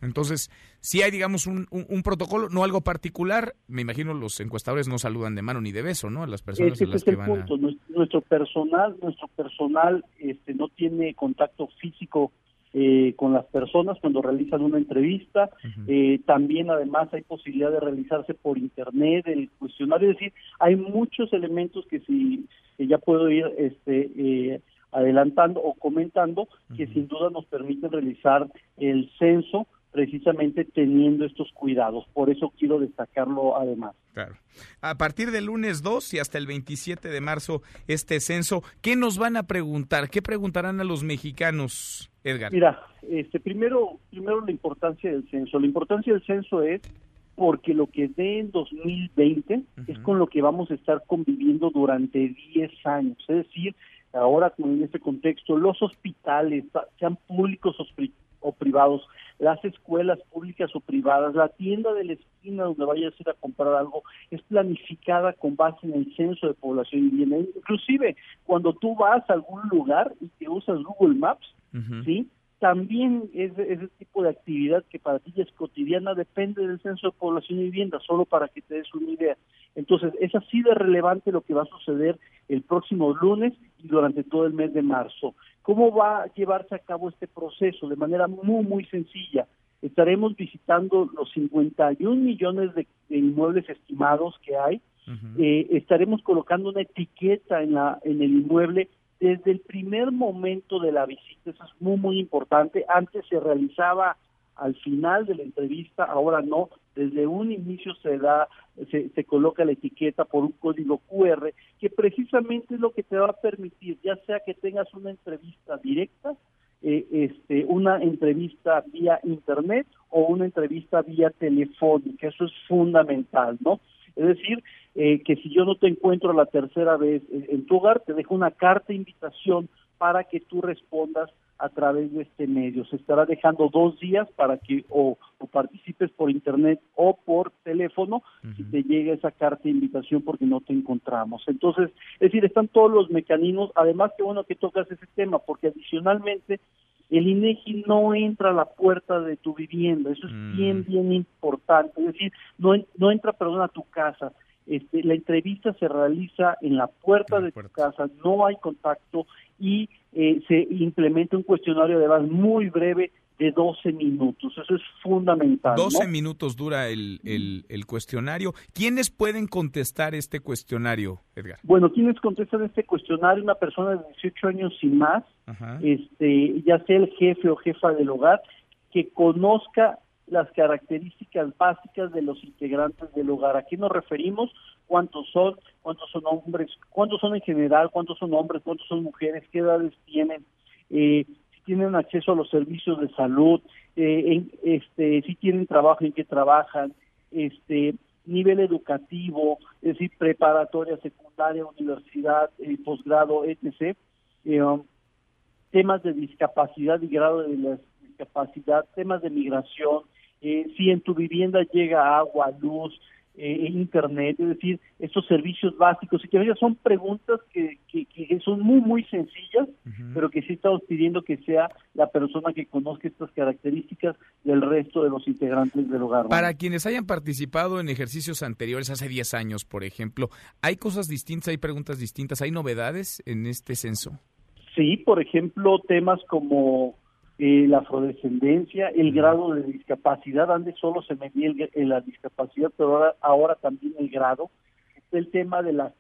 Entonces, si hay, digamos, un, protocolo, no algo particular, me imagino los encuestadores no saludan de mano ni de beso, ¿no? A las personas Ese es el punto. Nuestro personal, nuestro personal este, no tiene contacto físico eh, con las personas cuando realizan una entrevista. Eh, también, además, hay posibilidad de realizarse por internet el cuestionario. Es decir, hay muchos elementos que si ya puedo ir este, eh, adelantando o comentando que sin duda nos permiten realizar el censo precisamente teniendo estos cuidados. Por eso quiero destacarlo además. Claro. A partir del lunes 2 y hasta el 27 de marzo, este censo, ¿qué nos van a preguntar? ¿Qué preguntarán a los mexicanos, Edgar? Mira, este, primero, primero la importancia del censo. La importancia del censo es porque lo que dé en 2020 es con lo que vamos a estar conviviendo durante 10 años. Es decir, ahora en este contexto, los hospitales, sean públicos o privados, las escuelas públicas o privadas, la tienda de la esquina donde vayas a ir a comprar algo, es planificada con base en el censo de población y vivienda. Inclusive, cuando tú vas a algún lugar y que usas Google Maps, ¿sí? también ese, ese tipo de actividad que para ti es cotidiana depende del censo de población y vivienda, solo para que te des una idea. Entonces, es así de relevante lo que va a suceder el próximo lunes y durante todo el mes de marzo. ¿Cómo va a llevarse a cabo este proceso? De manera muy, muy sencilla. Estaremos visitando los 51 millones de, inmuebles estimados que hay. Eh, estaremos colocando una etiqueta en, la, en el inmueble desde el primer momento de la visita, eso es muy, muy importante. Antes se realizaba al final de la entrevista, ahora no, desde un inicio se da, se, se, coloca la etiqueta por un código QR, que precisamente es lo que te va a permitir, ya sea que tengas una entrevista directa, eh, este, una entrevista vía internet o una entrevista vía telefónica, eso es fundamental, ¿no? Es decir, eh, que si yo no te encuentro la tercera vez en, tu hogar, te dejo una carta de invitación para que tú respondas a través de este medio. Se estará dejando dos días para que o, participes por internet o por teléfono si te llega esa carta de invitación porque no te encontramos. Entonces, es decir, están todos los mecanismos. Además, qué bueno que tocas ese tema porque adicionalmente el INEGI no entra a la puerta de tu vivienda. Eso es mm. bien, bien importante. Es decir, no, no entra, perdón, a tu casa este, la entrevista se realiza en la puerta de tu casa, no hay contacto y eh, se implementa un cuestionario de edad muy breve de 12 minutos. Eso es fundamental. 12 minutos dura el, el, cuestionario. ¿Quiénes pueden contestar este cuestionario, Edgar? Bueno, ¿quiénes contestan este cuestionario? Una persona de 18 años y más, este, ya sea el jefe o jefa del hogar, que conozca las características básicas de los integrantes del hogar. ¿A qué nos referimos? ¿Cuántos son? ¿Cuántos son hombres? ¿Cuántos son en general? ¿Cuántos son hombres? ¿Cuántos son mujeres? ¿Qué edades tienen? Eh, si tienen acceso a los servicios de salud, eh, en, este, si tienen trabajo, en qué trabajan, este, nivel educativo, es decir, preparatoria, secundaria, universidad, eh, posgrado, etc. Eh, um, temas de discapacidad y grado de discapacidad, temas de migración, eh, si en tu vivienda llega agua, luz, eh, internet, es decir, estos servicios básicos y que son preguntas que, que, son muy, muy sencillas, pero que sí estamos pidiendo que sea la persona que conozca estas características del resto de los integrantes del hogar. Para quienes hayan participado en ejercicios anteriores, hace 10 años, por ejemplo, ¿hay cosas distintas, hay preguntas distintas, hay novedades en este censo? Sí, por ejemplo, temas como eh, la afrodescendencia, el grado de discapacidad, antes solo se medía el, la discapacidad, pero ahora, ahora también el grado, el tema de la,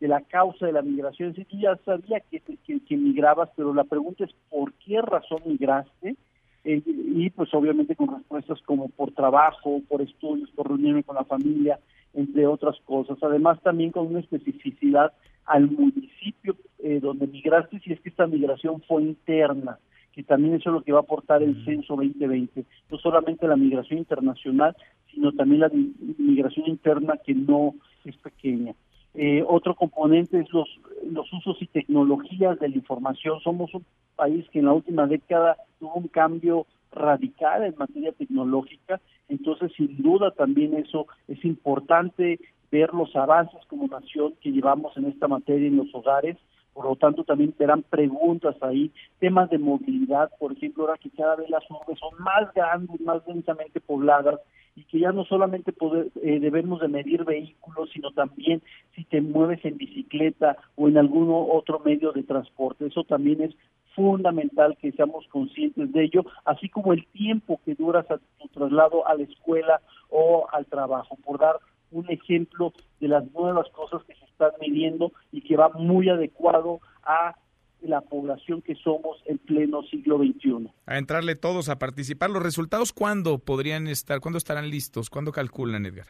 de la causa de la migración, es decir, ya sabía que, que, migrabas, pero la pregunta es ¿por qué razón migraste? Eh, y pues obviamente con respuestas como por trabajo, por estudios, por reunirme con la familia, entre otras cosas. Además también con una especificidad al municipio eh, donde migraste, si es que esta migración fue interna que también eso es lo que va a aportar el censo 2020, no solamente la migración internacional, sino también la migración interna que no es pequeña. Eh, otro componente es los, los usos y tecnologías de la información. Somos un país que en la última década tuvo un cambio radical en materia tecnológica, entonces sin duda también eso es importante ver los avances como nación que llevamos en esta materia en los hogares, por lo tanto también serán preguntas ahí, temas de movilidad, por ejemplo, ahora que cada vez las urbes son más grandes, más densamente pobladas y que ya no solamente poder, eh, debemos de medir vehículos, sino también si te mueves en bicicleta o en algún otro medio de transporte. Eso también es fundamental que seamos conscientes de ello, así como el tiempo que duras a tu traslado a la escuela o al trabajo, por dar un ejemplo de las nuevas cosas que se están midiendo y que va muy adecuado a la población que somos en pleno siglo XXI. A entrarle todos a participar. ¿Los resultados cuándo podrían estar? ¿Cuándo estarán listos? ¿Cuándo calculan, Edgar?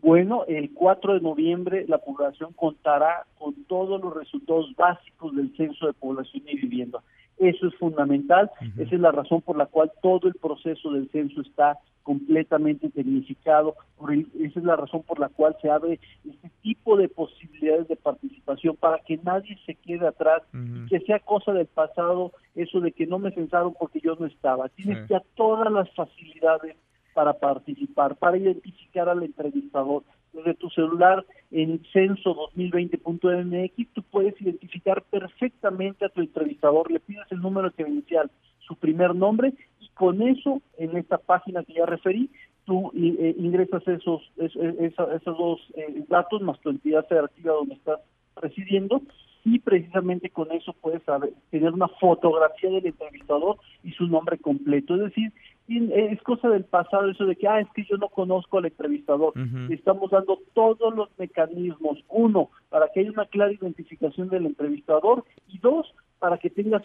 Bueno, el 4 de noviembre la población contará con todos los resultados básicos del censo de población y vivienda. Eso es fundamental, esa es la razón por la cual todo el proceso del censo está completamente tecnificado, esa es la razón por la cual se abre este tipo de posibilidades de participación para que nadie se quede atrás y que sea cosa del pasado eso de que no me censaron porque yo no estaba. Tienes ya todas las facilidades para participar, para identificar al entrevistador. Desde tu celular en censo2020.mx tú puedes identificar perfectamente a tu entrevistador, le pides el número credencial, su primer nombre y con eso en esta página que ya referí tú eh, ingresas esos, esos, dos eh, datos más tu entidad federativa donde estás residiendo y precisamente con eso puedes saber, tener una fotografía del entrevistador y su nombre completo. Es decir, es cosa del pasado eso de que, ah, es que yo no conozco al entrevistador. Estamos dando todos los mecanismos. Uno, para que haya una clara identificación del entrevistador y dos, para que tengas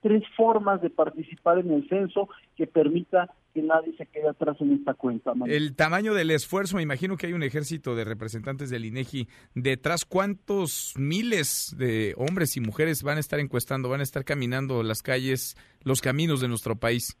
tres formas de participar en el censo que permita que nadie se quede atrás en esta cuenta. El tamaño del esfuerzo, me imagino que hay un ejército de representantes del INEGI detrás. ¿Cuántos miles de hombres y mujeres van a estar encuestando, van a estar caminando las calles, los caminos de nuestro país?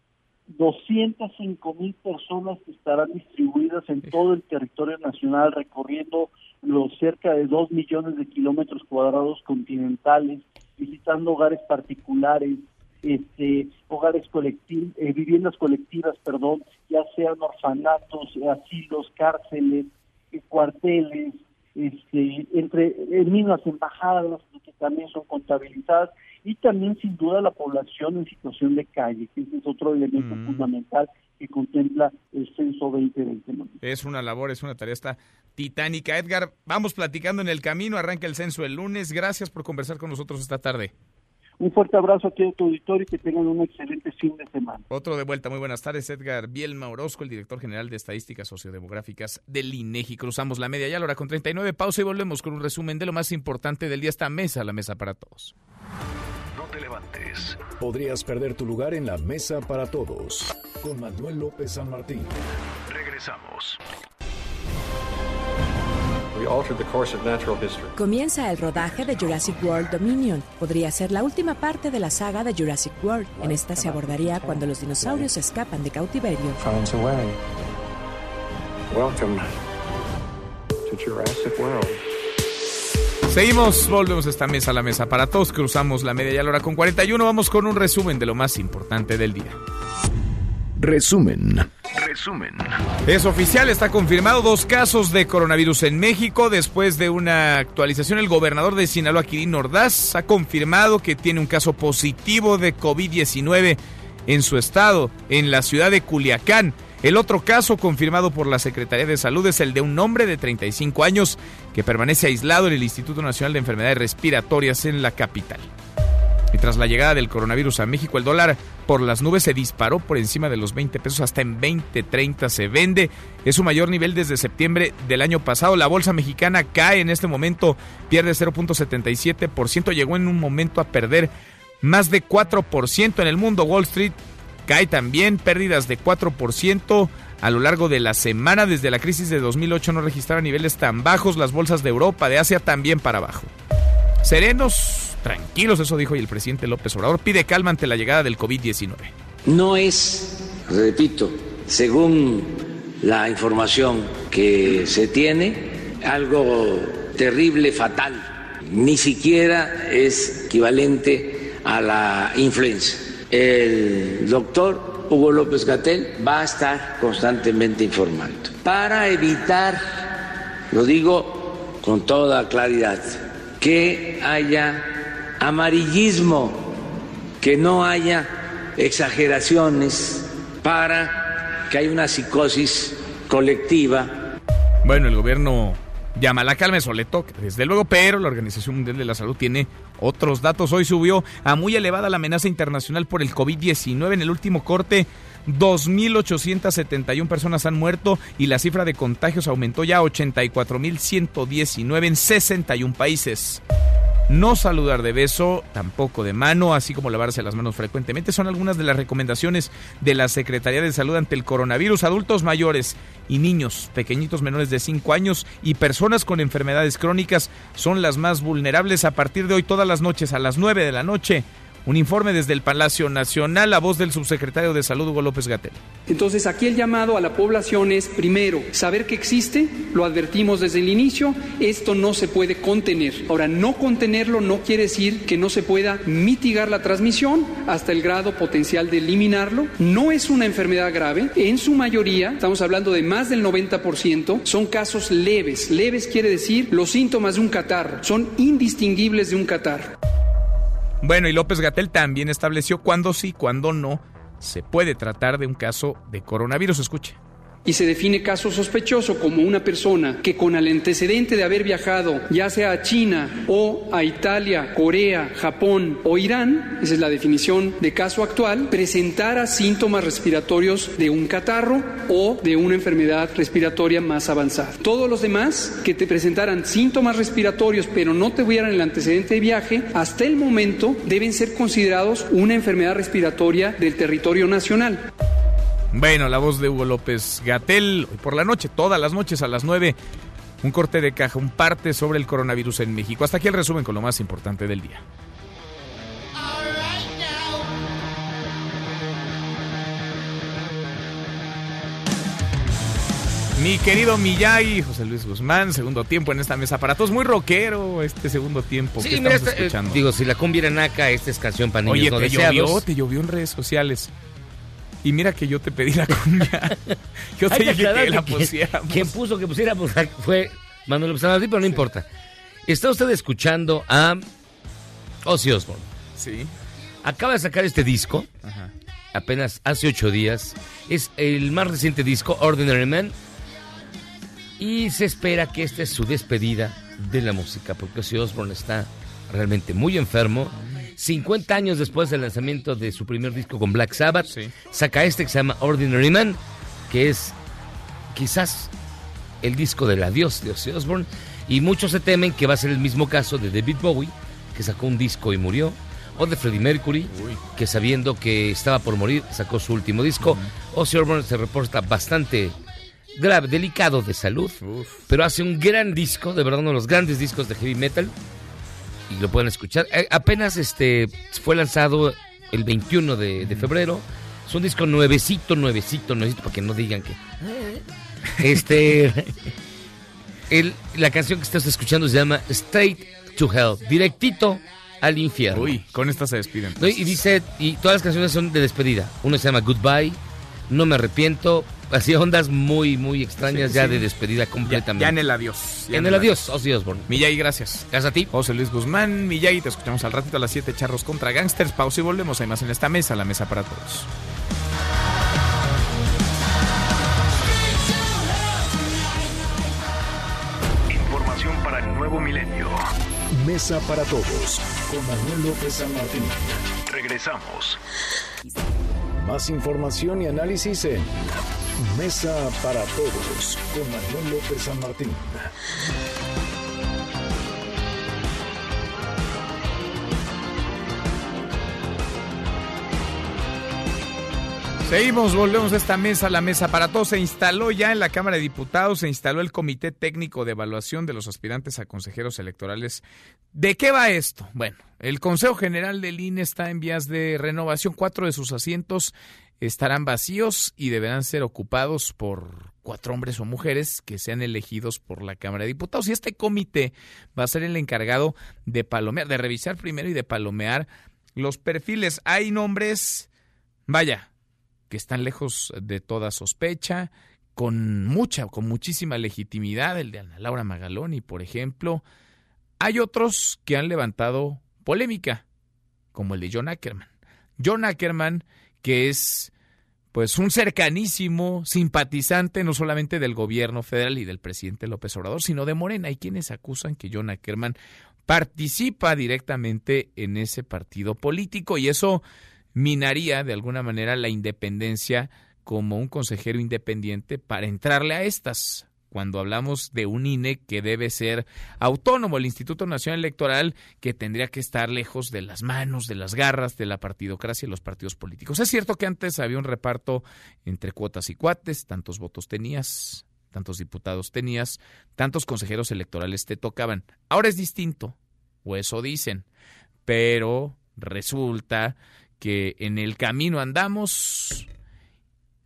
205 mil personas que estarán distribuidas en todo el territorio nacional recorriendo los cerca de 2 millones de kilómetros cuadrados continentales visitando hogares particulares, este, hogares colectivos, eh, viviendas colectivas, perdón, ya sean orfanatos, asilos, cárceles, eh, cuarteles, este, entre en mismas embajadas que también son contabilizadas y también sin duda la población en situación de calle, que ese es otro elemento mm. fundamental que contempla el censo 2020. Es una labor, es una tarea esta titánica. Edgar, vamos platicando en el camino, arranca el censo el lunes. Gracias por conversar con nosotros esta tarde. Un fuerte abrazo aquí a tu auditorio y que tengan un excelente fin de semana. Otro de vuelta, muy buenas tardes, Edgar Bielma Orozco, el director general de Estadísticas Sociodemográficas del INEGI. Cruzamos la media ya, la hora con 39, pausa y volvemos con un resumen de lo más importante del día esta mesa, la mesa para todos te levantes. Podrías perder tu lugar en la mesa para todos. Con Manuel López San Martín. Regresamos. Comienza el rodaje de Jurassic World Dominion. Podría ser la última parte de la saga de Jurassic World. En esta se abordaría cuando los dinosaurios escapan de cautiverio. Welcome to Jurassic World. Seguimos, volvemos a esta mesa, la mesa para todos, cruzamos la media y a la hora con 41, vamos con un resumen de lo más importante del día. Resumen. Resumen. Es oficial, está confirmado dos casos de coronavirus en México. Después de una actualización, el gobernador de Sinaloa, Kirin Ordaz, ha confirmado que tiene un caso positivo de COVID-19 en su estado, en la ciudad de Culiacán. El otro caso confirmado por la Secretaría de Salud es el de un hombre de 35 años que permanece aislado en el Instituto Nacional de Enfermedades Respiratorias en la capital. Y tras la llegada del coronavirus a México, el dólar por las nubes se disparó por encima de los 20 pesos, hasta en 20.30 se vende. Es su mayor nivel desde septiembre del año pasado. La bolsa mexicana cae en este momento, pierde 0.77%, llegó en un momento a perder más de 4% en el mundo. Wall Street Cae también pérdidas de 4% a lo largo de la semana. Desde la crisis de 2008 no registraron niveles tan bajos. Las bolsas de Europa, de Asia también para abajo. Serenos, tranquilos, eso dijo y el presidente López Obrador. Pide calma ante la llegada del COVID-19. No es, repito, según la información que se tiene, algo terrible, fatal. Ni siquiera es equivalente a la influenza el doctor Hugo López Gatel va a estar constantemente informando para evitar, lo digo con toda claridad, que haya amarillismo, que no haya exageraciones para que haya una psicosis colectiva. Bueno, el gobierno llama la calma, eso le toca, desde luego, pero la Organización Mundial de la Salud tiene otros datos. Hoy subió a muy elevada la amenaza internacional por el COVID-19 en el último corte. 2.871 personas han muerto y la cifra de contagios aumentó ya a 84.119 en 61 países. No saludar de beso, tampoco de mano, así como lavarse las manos frecuentemente, son algunas de las recomendaciones de la Secretaría de Salud ante el coronavirus. Adultos mayores y niños, pequeñitos menores de 5 años y personas con enfermedades crónicas son las más vulnerables. A partir de hoy, todas las noches, a las 9 de la noche, un informe desde el Palacio Nacional, la voz del subsecretario de Salud, Hugo López Gatel. Entonces, aquí el llamado a la población es, primero, saber que existe, lo advertimos desde el inicio, esto no se puede contener. Ahora, no contenerlo no quiere decir que no se pueda mitigar la transmisión hasta el grado potencial de eliminarlo. No es una enfermedad grave, en su mayoría, estamos hablando de más del 90%, son casos leves. Leves quiere decir los síntomas de un catarro, son indistinguibles de un catarro. Bueno, y López Gatel también estableció cuándo sí, cuándo no se puede tratar de un caso de coronavirus. Escuche y se define caso sospechoso como una persona que con el antecedente de haber viajado ya sea a China o a Italia, Corea, Japón o Irán, esa es la definición de caso actual, presentara síntomas respiratorios de un catarro o de una enfermedad respiratoria más avanzada. Todos los demás que te presentaran síntomas respiratorios pero no tuvieran el antecedente de viaje, hasta el momento deben ser considerados una enfermedad respiratoria del territorio nacional. Bueno, la voz de Hugo López Gatel, hoy por la noche, todas las noches a las 9, un corte de caja, un parte sobre el coronavirus en México. Hasta aquí el resumen con lo más importante del día. Mi querido Miyagi, José Luis Guzmán, segundo tiempo en esta mesa para todos. Muy rockero este segundo tiempo sí, mira, eh, digo, si la cumbia era naca, esta es canción para niños Oye, te llovió, te llovió en redes sociales. Y mira que yo te pedí la cumbia. Yo te dije que, la pusiéramos. Quien puso que pusiéramos fue Manuel López pero no importa. Está usted escuchando a Ozzy Osbourne. Sí. Acaba de sacar este disco. Apenas hace ocho días. Es el más reciente disco, Ordinary Man. Y se espera que esta es su despedida de la música, porque Ozzy Osbourne está realmente muy enfermo 50 años después del lanzamiento de su primer disco con Black Sabbath, saca este que se llama Ordinary Man, que es quizás el disco del adiós de Ozzy Osbourne. Y muchos se temen que va a ser el mismo caso de David Bowie, que sacó un disco y murió. o de Freddie Mercury, que sabiendo que estaba por morir, sacó su último disco. Ozzy Osbourne se reporta bastante grave, delicado de salud, pero hace un gran disco, de verdad uno de los grandes discos de heavy metal, y lo pueden escuchar. Eh, apenas este fue lanzado el 21 de, de febrero. Es un disco nuevecito, nuevecito, nuevecito, para que no digan que... Este... El, la canción que estás escuchando se llama Straight to Hell, directito al infierno. Uy, con esta se despiden. Y dice, y todas las canciones son de despedida. Uno se llama Goodbye, No me arrepiento, así ondas muy, muy extrañas ya de despedida completamente. Ya, en el adiós. en, el adiós, Ozzy Osbourne. Miyagi, gracias. Gracias a ti. José Luis Guzmán, Miyagi, te escuchamos al ratito a las 7 charros contra gangsters. Pausa y volvemos. Hay más en esta mesa, la mesa para todos. para el nuevo milenio. Mesa para todos con Manuel López San Martín. Regresamos. Más información y análisis en Mesa para todos con Manuel López San Martín. Seguimos, volvemos a esta mesa, la mesa para todos. Se instaló ya en la Cámara de Diputados, se instaló el Comité Técnico de Evaluación de los aspirantes a consejeros electorales. ¿De qué va esto? Bueno, el Consejo General del INE está en vías de renovación. Cuatro de sus asientos estarán vacíos y deberán ser ocupados por cuatro hombres o mujeres que sean elegidos por la Cámara de Diputados. Y este comité va a ser el encargado de palomear, de revisar primero y de palomear los perfiles. Hay nombres, vaya, que están lejos de toda sospecha, con mucha, con muchísima legitimidad, el de Ana Laura Magaloni, por ejemplo. Hay otros que han levantado polémica, como el de John Ackerman. John Ackerman, que es pues un cercanísimo simpatizante no solamente del gobierno federal y del presidente López Obrador, sino de Morena. Hay quienes acusan que John Ackerman participa directamente en ese partido político y eso minaría de alguna manera la independencia como un consejero independiente para entrarle a estas. Cuando hablamos de un INE que debe ser autónomo, el Instituto Nacional Electoral que tendría que estar lejos de las manos, de las garras de la partidocracia y los partidos políticos. Es cierto que antes había un reparto entre cuotas y cuates, tantos votos tenías, tantos diputados tenías, tantos consejeros electorales te tocaban. Ahora es distinto, o eso dicen, pero resulta que en el camino andamos.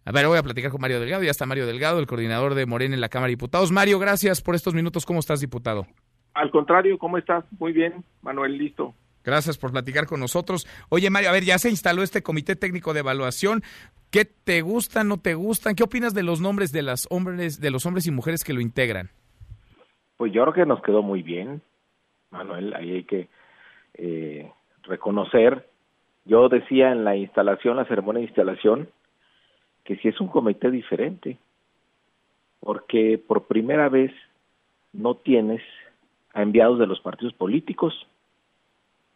A ver, voy a platicar con Mario Delgado. Ya está Mario Delgado, el coordinador de Morena en la Cámara de Diputados. Mario, gracias por estos minutos. ¿Cómo estás, diputado? Al contrario, ¿cómo estás? Muy bien, Manuel, listo. Gracias por platicar con nosotros. Oye, Mario, a ver, ya se instaló este comité técnico de evaluación. ¿Qué te gustan, no te gustan? ¿Qué opinas de los nombres de las hombres, de los hombres y mujeres que lo integran? Pues yo creo que nos quedó muy bien, Manuel. Ahí hay que eh, reconocer yo decía en la instalación, la ceremonia de instalación, que si es un comité diferente, porque por primera vez no tienes a enviados de los partidos políticos.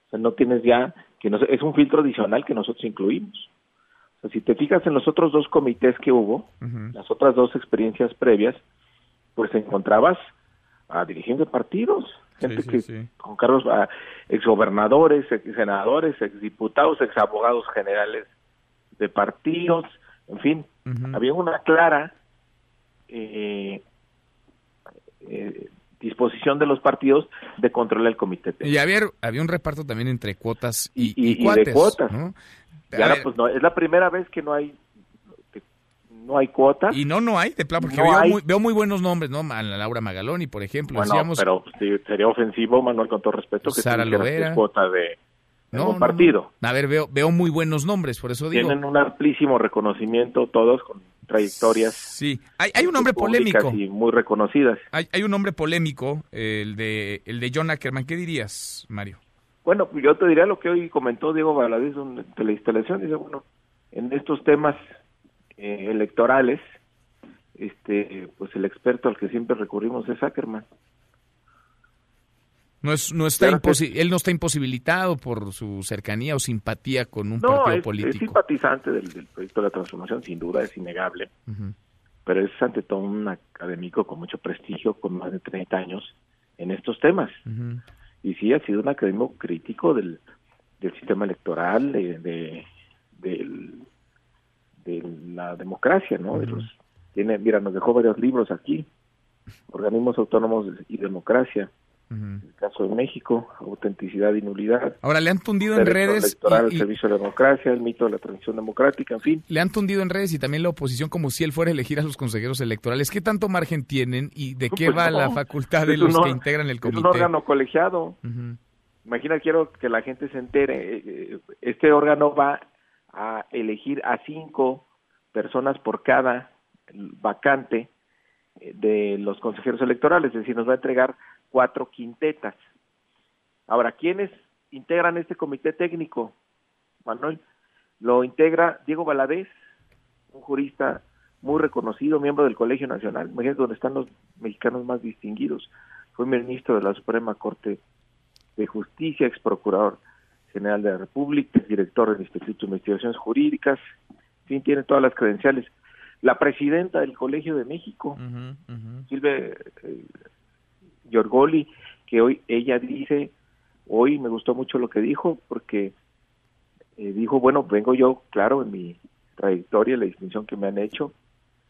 O sea, no tienes ya, que no, es un filtro adicional que nosotros incluimos. O sea, si te fijas en los otros dos comités que hubo, las otras dos experiencias previas, pues encontrabas a dirigentes de partidos, gente que con cargos a exgobernadores, ex senadores, exdiputados, exabogados generales de partidos, en fin, había una clara eh, eh, disposición de los partidos de controlar el comité. Y había, había un reparto también entre cuotas y, y, de cuotas. Y ahora, pues no, es la primera vez que no hay no hay cuota. Y no, no hay, de plan, porque veo, muy, buenos nombres, ¿no? A Laura Magaloni, por ejemplo. Bueno, pero sería ofensivo, Manuel, con todo respeto, que Sara Lovera. cuota de, un partido. A ver, veo, veo muy buenos nombres, por eso digo. Tienen un amplísimo reconocimiento todos con trayectorias. Sí, hay, hay un nombre polémico. Y muy reconocidas. Hay, hay un nombre polémico, el de, el de John Ackerman. ¿Qué dirías, Mario? Bueno, yo te diría lo que hoy comentó Diego Valadez de la instalación. Dice, bueno, en estos temas eh, electorales, este, pues el experto al que siempre recurrimos es Ackerman. No es, no está él no está imposibilitado por su cercanía o simpatía con un partido político. Es simpatizante del, proyecto de la transformación, sin duda es innegable, pero es ante todo un académico con mucho prestigio, con más de 30 años en estos temas. Y sí ha sido un académico crítico del, del sistema electoral, de, de, la democracia, ¿no? de los, tiene, mira, nos dejó varios libros aquí, organismos autónomos y democracia, el caso de México, autenticidad y nulidad. Ahora le han tundido en redes. Electoral, el servicio de la democracia, el mito de la transición democrática, en fin. Le han tundido en redes y también la oposición como si él fuera a elegir a sus consejeros electorales. ¿Qué tanto margen tienen y de qué pues va la facultad de los que integran el comité? Es un órgano colegiado. Imagina, quiero que la gente se entere. Eh, eh, este órgano va a elegir a cinco personas por cada vacante eh, de los consejeros electorales, es decir, nos va a entregar cuatro quintetas. Ahora, ¿quiénes integran este comité técnico? Manuel, lo integra Diego Valadez, un jurista muy reconocido, miembro del Colegio Nacional, imagínate donde están los mexicanos más distinguidos. Fue ministro de la Suprema Corte de Justicia, ex procurador general de la República, director del Instituto de Investigaciones Jurídicas, en fin, tiene todas las credenciales. La presidenta del Colegio de México, Silvia eh, Giorgoli, que hoy ella dice, hoy me gustó mucho lo que dijo, porque eh, dijo, bueno, vengo yo, claro, en mi trayectoria, la distinción que me han hecho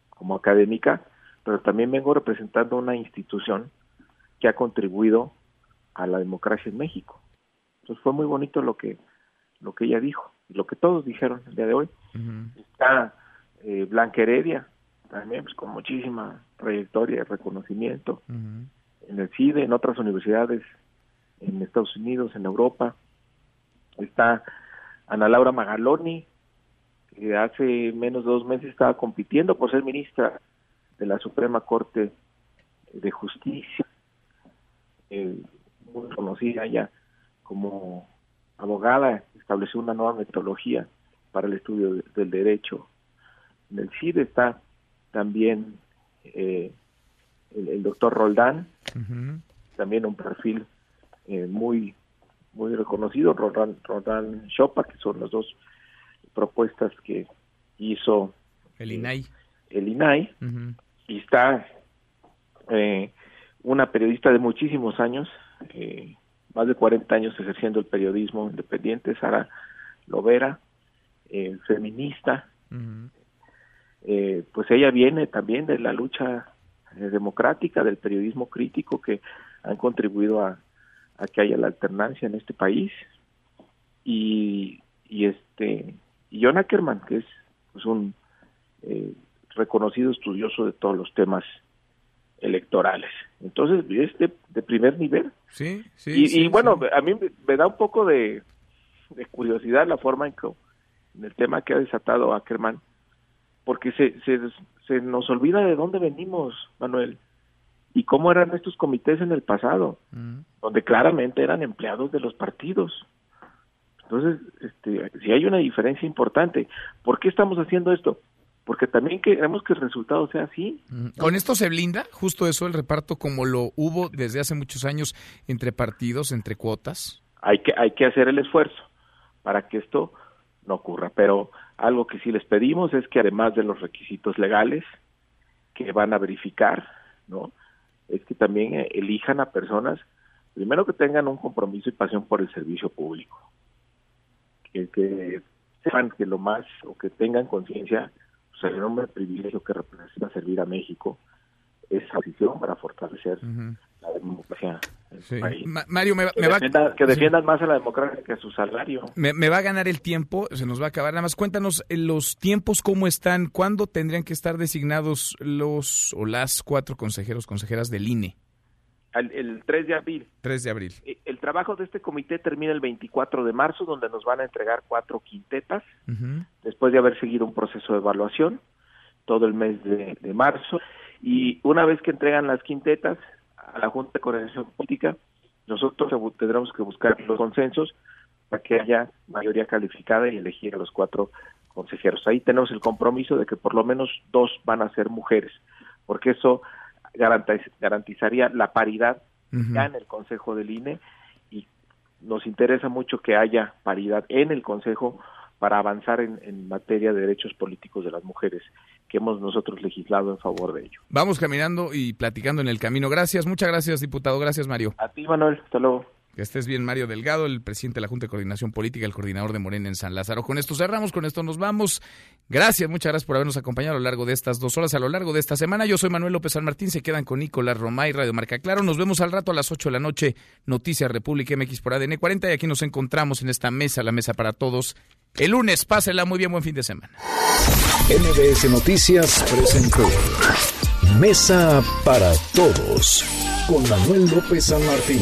como académica, pero también vengo representando una institución que ha contribuido a la democracia en México. Entonces fue muy bonito lo que lo que ella dijo y lo que todos dijeron el día de hoy. Está eh, Blanca Heredia, también pues, con muchísima trayectoria y reconocimiento en el CIDE, en otras universidades en Estados Unidos, en Europa. Está Ana Laura Magaloni, que hace menos de dos meses estaba compitiendo por ser ministra de la Suprema Corte de Justicia, eh, muy conocida ya como abogada, estableció una nueva metodología para el estudio del derecho. En el CIDE está también eh, el, doctor Roldán, también un perfil eh, muy muy reconocido, Roldán, Roldán Chopa, que son las dos propuestas que hizo el INAI. El INAI, y está eh, una periodista de muchísimos años, eh, más de 40 años ejerciendo el periodismo independiente, Sara Lovera, feminista, pues ella viene también de la lucha eh, democrática, del periodismo crítico que han contribuido a, que haya la alternancia en este país. Y, y este y John Ackerman, que es pues, un eh, reconocido estudioso de todos los temas electorales. Entonces, es de, primer nivel. Sí, sí. Y, bueno, a mí me da un poco de, curiosidad la forma en que en el tema que ha desatado Ackerman, porque se, se, se nos olvida de dónde venimos, Manuel, y cómo eran estos comités en el pasado, mm. donde claramente eran empleados de los partidos. Entonces, este, si hay una diferencia importante, ¿por qué estamos haciendo esto? Porque también queremos que el resultado sea así. Mm. ¿Con esto se blinda justo eso, el reparto como lo hubo desde hace muchos años entre partidos, entre cuotas? Hay que, hay que hacer el esfuerzo para que esto no ocurra, pero algo que sí les pedimos es que además de los requisitos legales que van a verificar, ¿no? Es que también eh, elijan a personas, primero que tengan un compromiso y pasión por el servicio público, que, sepan que lo más, o que tengan conciencia, pues el enorme privilegio que representa servir a México, esa visión para fortalecer la democracia Mario, me, que, va, que defiendan más a la democracia que a su salario. Me, va a ganar el tiempo, se nos va a acabar. Nada más cuéntanos eh, los tiempos, cómo están, cuándo tendrían que estar designados los o las cuatro consejeros, consejeras del INE. El, 3 de abril. 3 de abril. Eh, el trabajo de este comité termina el 24 de marzo, donde nos van a entregar cuatro quintetas, después de haber seguido un proceso de evaluación todo el mes de marzo. Y una vez que entregan las quintetas, a la Junta de Coordinación Política, nosotros tendremos que buscar los consensos para que haya mayoría calificada y elegir a los cuatro consejeros. Ahí tenemos el compromiso de que por lo menos dos van a ser mujeres, porque eso garantizaría la paridad ya en el Consejo del INE y nos interesa mucho que haya paridad en el Consejo para avanzar en, materia de derechos políticos de las mujeres, que hemos nosotros legislado en favor de ello. Vamos caminando y platicando en el camino. Gracias, muchas gracias, diputado. Gracias, Mario. A ti, Manuel. Hasta luego. Que estés bien, Mario Delgado, el presidente de la Junta de Coordinación Política, el coordinador de Morena en San Lázaro. Con esto cerramos, con esto nos vamos. Gracias, muchas gracias por habernos acompañado a lo largo de estas dos horas, a lo largo de esta semana. Yo soy Manuel López San Martín, se quedan con Nicolás Romay, Radio Marca Claro. Nos vemos al rato a las 8 de la noche, Noticias República MX por ADN 40 y aquí nos encontramos en esta mesa, la mesa para todos. El lunes, pásela muy bien, buen fin de semana. MBS Noticias presentó Mesa para Todos con Manuel López San Martín.